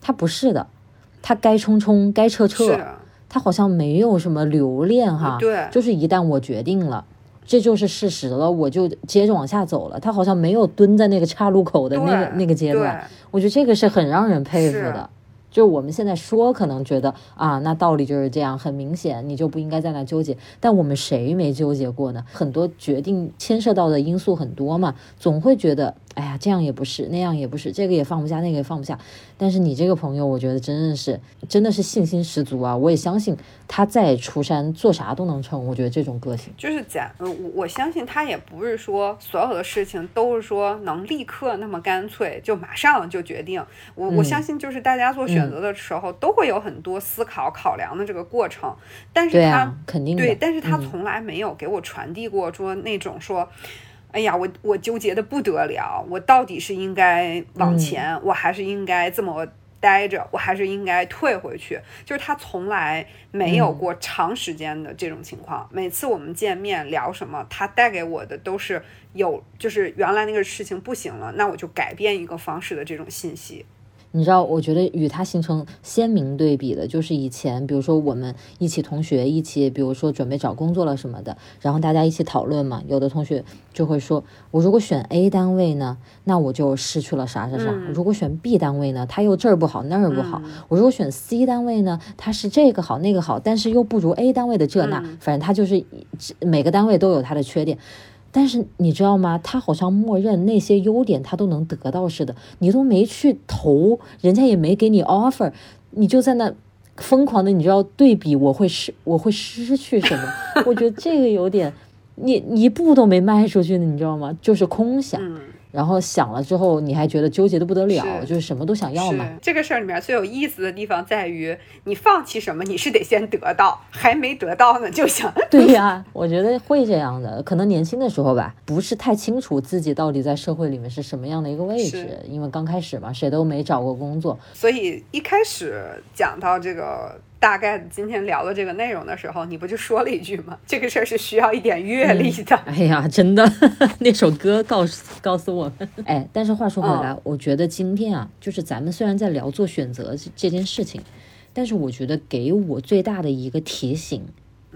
[SPEAKER 2] 他不是的，他该冲冲该撤撤。他好像没有什么留恋哈。
[SPEAKER 1] 对。
[SPEAKER 2] 就是一旦我决定了，这就是事实了，我就接着往下走了。他好像没有蹲在那个岔路口的那个那个阶段。我觉得这个是很让人佩服的。就我们现在说，可能觉得啊，那道理就是这样，很明显，你就不应该在那纠结。但我们谁没纠结过呢？很多决定牵涉到的因素很多嘛，总会觉得。哎呀，这样也不是，那样也不是，这个也放不下，那个也放不下。但是你这个朋友，我觉得真的是，真的是信心十足啊！我也相信他再出山做啥都能成。我觉得这种个性
[SPEAKER 1] 就是讲，我我相信他也不是说所有的事情都是说能立刻那么干脆就马上就决定。我我相信就是大家做选择的时候都会有很多思考考量的这个过程。但是他
[SPEAKER 2] 肯定
[SPEAKER 1] 对，但是他从来没有给我传递过说那种说。哎呀，我我纠结的不得了，我到底是应该往前，我还是应该这么待着，我还是应该退回去。就是他从来没有过长时间的这种情况。每次我们见面聊什么，他带给我的都是有，就是原来那个事情不行了，那我就改变一个方式的这种信息。
[SPEAKER 2] 你知道，我觉得与他形成鲜明对比的，就是以前，比如说我们一起同学一起，比如说准备找工作了什么的，然后大家一起讨论嘛。有的同学就会说，我如果选 A 单位呢，那我就失去了啥啥啥；如果选 B 单位呢，他又这儿不好那儿不好；我如果选 C 单位呢，他是这个好那个好，但是又不如 A 单位的这那，反正他就是每个单位都有他的缺点。但是你知道吗？他好像默认那些优点他都能得到似的，你都没去投，人家也没给你 offer，你就在那疯狂的，你知道对比我会失我会失去什么？我觉得这个有点，你一步都没迈出去呢，你知道吗？就是空想。然后想了之后，你还觉得纠结的不得了，就是什么都想要嘛。
[SPEAKER 1] 这个事儿里面最有意思的地方在于，你放弃什么，你是得先得到，还没得到呢就想。
[SPEAKER 2] 对呀，我觉得会这样的。可能年轻的时候吧，不是太清楚自己到底在社会里面是什么样的一个位置，因为刚开始嘛，谁都没找过工作，
[SPEAKER 1] 所以一开始讲到这个。大概今天聊的这个内容的时候，你不就说了一句吗？这个事儿是需要一点阅历的。
[SPEAKER 2] 哎呀，真的，那首歌告诉告诉我们。哎，但是话说回来，我觉得今天啊，就是咱们虽然在聊做选择这件事情，但是我觉得给我最大的一个提醒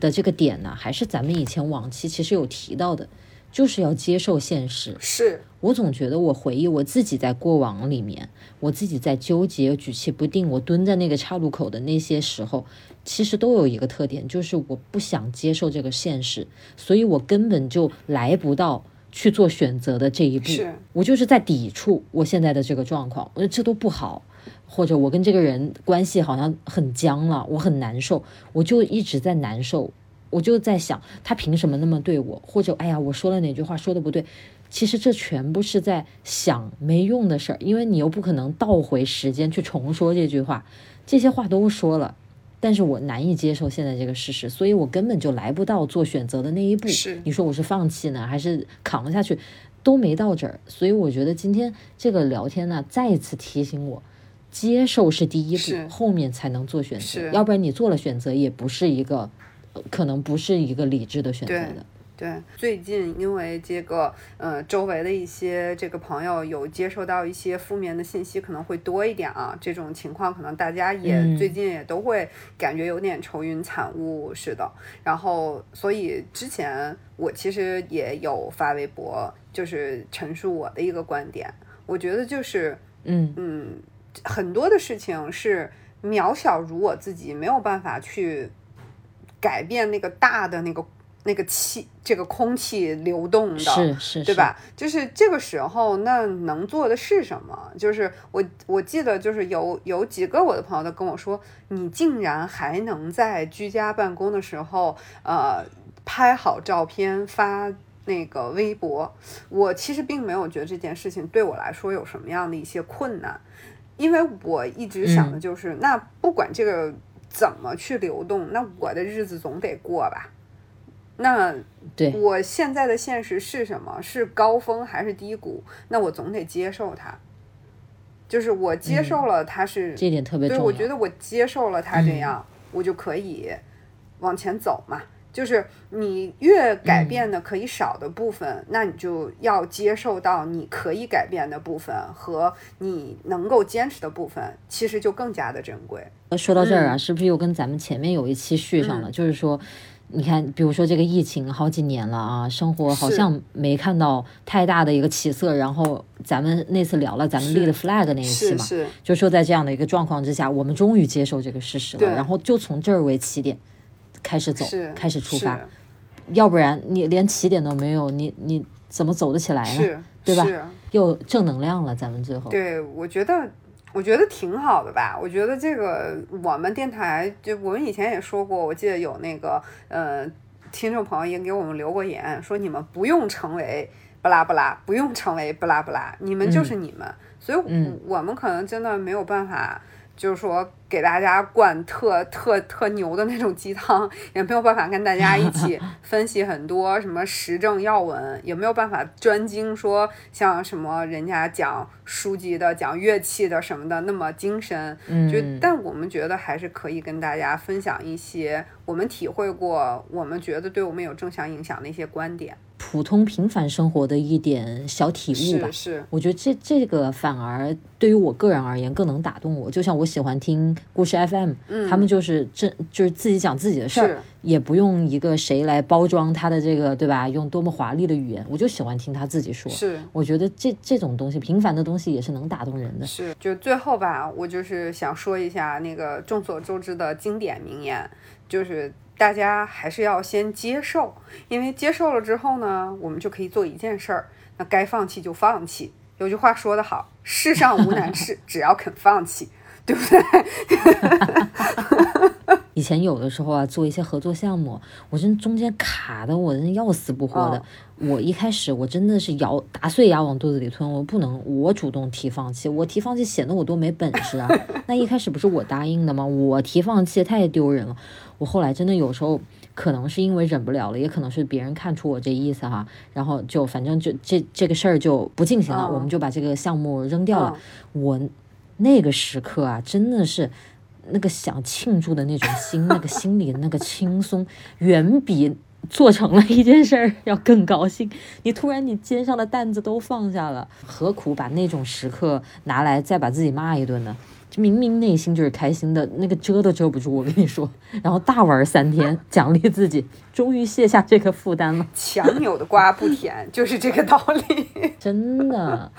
[SPEAKER 2] 的这个点呢，还是咱们以前往期其实有提到的。就是要接受现实。
[SPEAKER 1] 是
[SPEAKER 2] 我总觉得，我回忆我自己在过往里面，我自己在纠结、举棋不定，我蹲在那个岔路口的那些时候，其实都有一个特点，就是我不想接受这个现实，所以我根本就来不到去做选择的这一步。
[SPEAKER 1] 是
[SPEAKER 2] 我就是在抵触我现在的这个状况，我觉得这都不好，或者我跟这个人关系好像很僵了，我很难受，我就一直在难受。我就在想，他凭什么那么对我？或者，哎呀，我说了哪句话说的不对？其实这全部是在想没用的事儿，因为你又不可能倒回时间去重说这句话。这些话都说了，但是我难以接受现在这个事实，所以我根本就来不到做选择的那一步。
[SPEAKER 1] 是，
[SPEAKER 2] 你说我是放弃呢，还是扛下去？都没到这儿。所以我觉得今天这个聊天呢，再一次提醒我，接受是第一步，后面才能做选择。要不然你做了选择，也不是一个。可能不是一个理智的选择的。
[SPEAKER 1] 对，最近因为这个，呃，周围的一些这个朋友有接收到一些负面的信息，可能会多一点啊。这种情况可能大家也最近也都会感觉有点愁云惨雾似的。然后，所以之前我其实也有发微博，就是陈述我的一个观点。我觉得就是，
[SPEAKER 2] 嗯
[SPEAKER 1] 嗯，很多的事情是渺小如我自己，没有办法去。改变那个大的那个那个气，这个空气流动的，
[SPEAKER 2] 是是，
[SPEAKER 1] 对吧？就是这个时候，那能做的是什么？就是我我记得，就是有有几个我的朋友都跟我说，你竟然还能在居家办公的时候，呃，拍好照片发那个微博。我其实并没有觉得这件事情对我来说有什么样的一些困难，因为我一直想的就是，那不管这个。怎么去流动？那我的日子总得过吧？那
[SPEAKER 2] 对
[SPEAKER 1] 我现在的现实是什么？是高峰还是低谷？那我总得接受它。就是我接受了它是
[SPEAKER 2] 这点特别重要。
[SPEAKER 1] 我觉得我接受了它这样，我就可以往前走嘛。就是你越改变的可以少的部分，那你就要接受到你可以改变的部分和你能够坚持的部分，其实就更加的珍贵。
[SPEAKER 2] 说到这儿啊，是不是又跟咱们前面有一期续上了？就是说，你看，比如说这个疫情好几年了啊，生活好像没看到太大的一个起色。然后咱们那次聊了咱们立的 flag 那一期嘛，就说在这样的一个状况之下，我们终于接受这个事实了。然后就从这儿为起点。开始走，开始出发，要不然你连起点都没有，你你怎么走得起来
[SPEAKER 1] 呢？
[SPEAKER 2] 对吧？又正能量了，咱们最后。
[SPEAKER 1] 对，我觉得我觉得挺好的吧。我觉得这个我们电台就我们以前也说过，我记得有那个呃听众朋友也给我们留过言，说你们不用成为不拉不拉，不用成为不拉不拉，你们就是你们。所以，我们可能真的没有办法。就是说，给大家灌特特特牛的那种鸡汤，也没有办法跟大家一起 分析很多什么时政要闻，也没有办法专精说像什么人家讲书籍的、讲乐器的什么的那么精深。
[SPEAKER 2] 嗯，
[SPEAKER 1] 就但我们觉得还是可以跟大家分享一些我们体会过、我们觉得对我们有正向影响的一些观点。
[SPEAKER 2] 普通平凡生活的一点小体悟吧，
[SPEAKER 1] 是，
[SPEAKER 2] 我觉得这这个反而对于我个人而言更能打动我。就像我喜欢听故事 FM，
[SPEAKER 1] 嗯，
[SPEAKER 2] 他们就是真就是自己讲自己的事儿，也不用一个谁来包装他的这个，对吧？用多么华丽的语言，我就喜欢听他自己说。
[SPEAKER 1] 是，
[SPEAKER 2] 我觉得这这种东西，平凡的东西也是能打动人的。
[SPEAKER 1] 是，就最后吧，我就是想说一下那个众所周知的经典名言，就是。大家还是要先接受，因为接受了之后呢，我们就可以做一件事儿，那该放弃就放弃。有句话说得好，世上无难事，只要肯放弃，对不对？
[SPEAKER 2] 以前有的时候啊，做一些合作项目，我真中间卡的我真要死不活的。我一开始我真的是咬打碎牙往肚子里吞，我不能我主动提放弃，我提放弃显得我多没本事啊。那一开始不是我答应的吗？我提放弃太丢人了。我后来真的有时候可能是因为忍不了了，也可能是别人看出我这意思哈，然后就反正就这这个事儿就不进行了，我们就把这个项目扔掉了。我那个时刻啊，真的是。那个想庆祝的那种心，那个心里的那个轻松，远比做成了一件事儿要更高兴。你突然你肩上的担子都放下了，何苦把那种时刻拿来再把自己骂一顿呢？就明明内心就是开心的，那个遮都遮不住。我跟你说，然后大玩三天，奖励自己，终于卸下这个负担了。
[SPEAKER 1] 强扭的瓜不甜，就是这个道理。
[SPEAKER 2] 真的。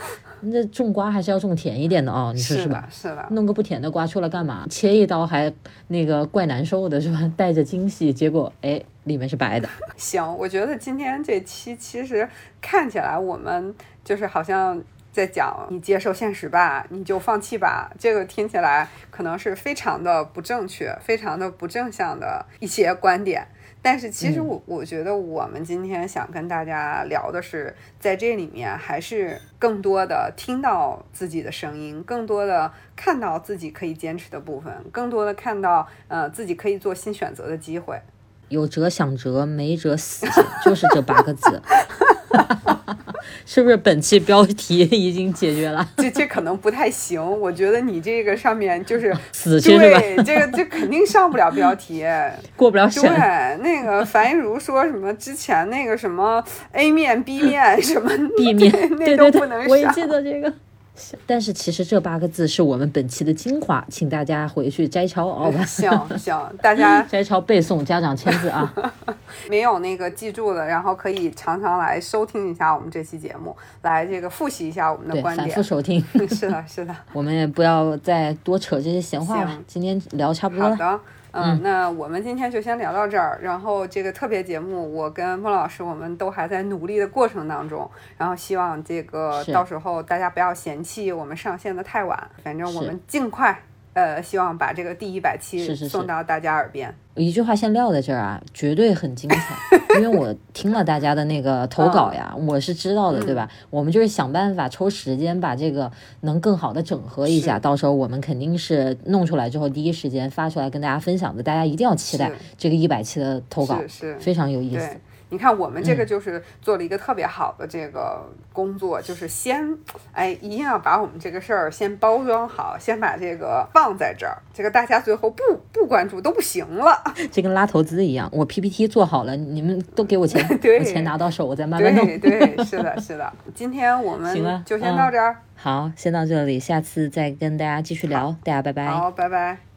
[SPEAKER 2] 那种瓜还是要种甜一点的哦，你说
[SPEAKER 1] 是
[SPEAKER 2] 吧？
[SPEAKER 1] 是的，
[SPEAKER 2] 弄个不甜的瓜出来干嘛？切一刀还那个怪难受的，是吧？带着惊喜，结果哎，里面是白的。
[SPEAKER 1] 行，我觉得今天这期其实看起来我们就是好像在讲你接受现实吧，你就放弃吧。这个听起来可能是非常的不正确，非常的不正向的一些观点。但是其实我我觉得我们今天想跟大家聊的是，在这里面还是更多的听到自己的声音，更多的看到自己可以坚持的部分，更多的看到呃自己可以做新选择的机会。
[SPEAKER 2] 有辙想辙，没辙死，就是这八个字。是不是本期标题已经解决了？
[SPEAKER 1] 这这可能不太行，我觉得你这个上面就是
[SPEAKER 2] 死去是
[SPEAKER 1] 吧？这个这肯定上不了标题，
[SPEAKER 2] 过不了审。
[SPEAKER 1] 对，那个樊一茹说什么之前那个什么 A 面 B 面什么
[SPEAKER 2] B 面，
[SPEAKER 1] 那都不能
[SPEAKER 2] 上。我也记得这个。但是其实这八个字是我们本期的精华，请大家回去摘抄哦。
[SPEAKER 1] 行行，大家
[SPEAKER 2] 摘抄背诵，家长签字啊。
[SPEAKER 1] 没有那个记住的，然后可以常常来收听一下我们这期节目，来这个复习一下我们的观点。
[SPEAKER 2] 反复收听。
[SPEAKER 1] 是的，是的。
[SPEAKER 2] 我们也不要再多扯这些闲话了，今天聊差不多了。
[SPEAKER 1] 好的。嗯，那我们今天就先聊到这儿。然后这个特别节目，我跟孟老师我们都还在努力的过程当中。然后希望这个到时候大家不要嫌弃我们上线的太晚，反正我们尽快。呃，希望把这个第一百期送到大家耳边。
[SPEAKER 2] 一句话先撂在这儿啊，绝对很精彩，因为我听了大家的那个投稿呀，我是知道的，对吧？我们就是想办法抽时间把这个能更好的整合一下，到时候我们肯定是弄出来之后第一时间发出来跟大家分享的，大家一定要期待这个一百期的投稿，
[SPEAKER 1] 是
[SPEAKER 2] 非常有意思。
[SPEAKER 1] 你看，我们这个就是做了一个特别好的这个工作，就是先，哎，一定要把我们这个事儿先包装好，先把这个放在这儿，这个大家最后不不关注都不行了。
[SPEAKER 2] 这跟拉投资一样，我 PPT 做好了，你们都给我钱，
[SPEAKER 1] 我
[SPEAKER 2] 钱拿到手，我再慢慢弄。
[SPEAKER 1] 对对，是的，是的。今天我们就先到这儿。
[SPEAKER 2] 好，先到这里，下次再跟大家继续聊，大家拜拜。
[SPEAKER 1] 好，拜拜。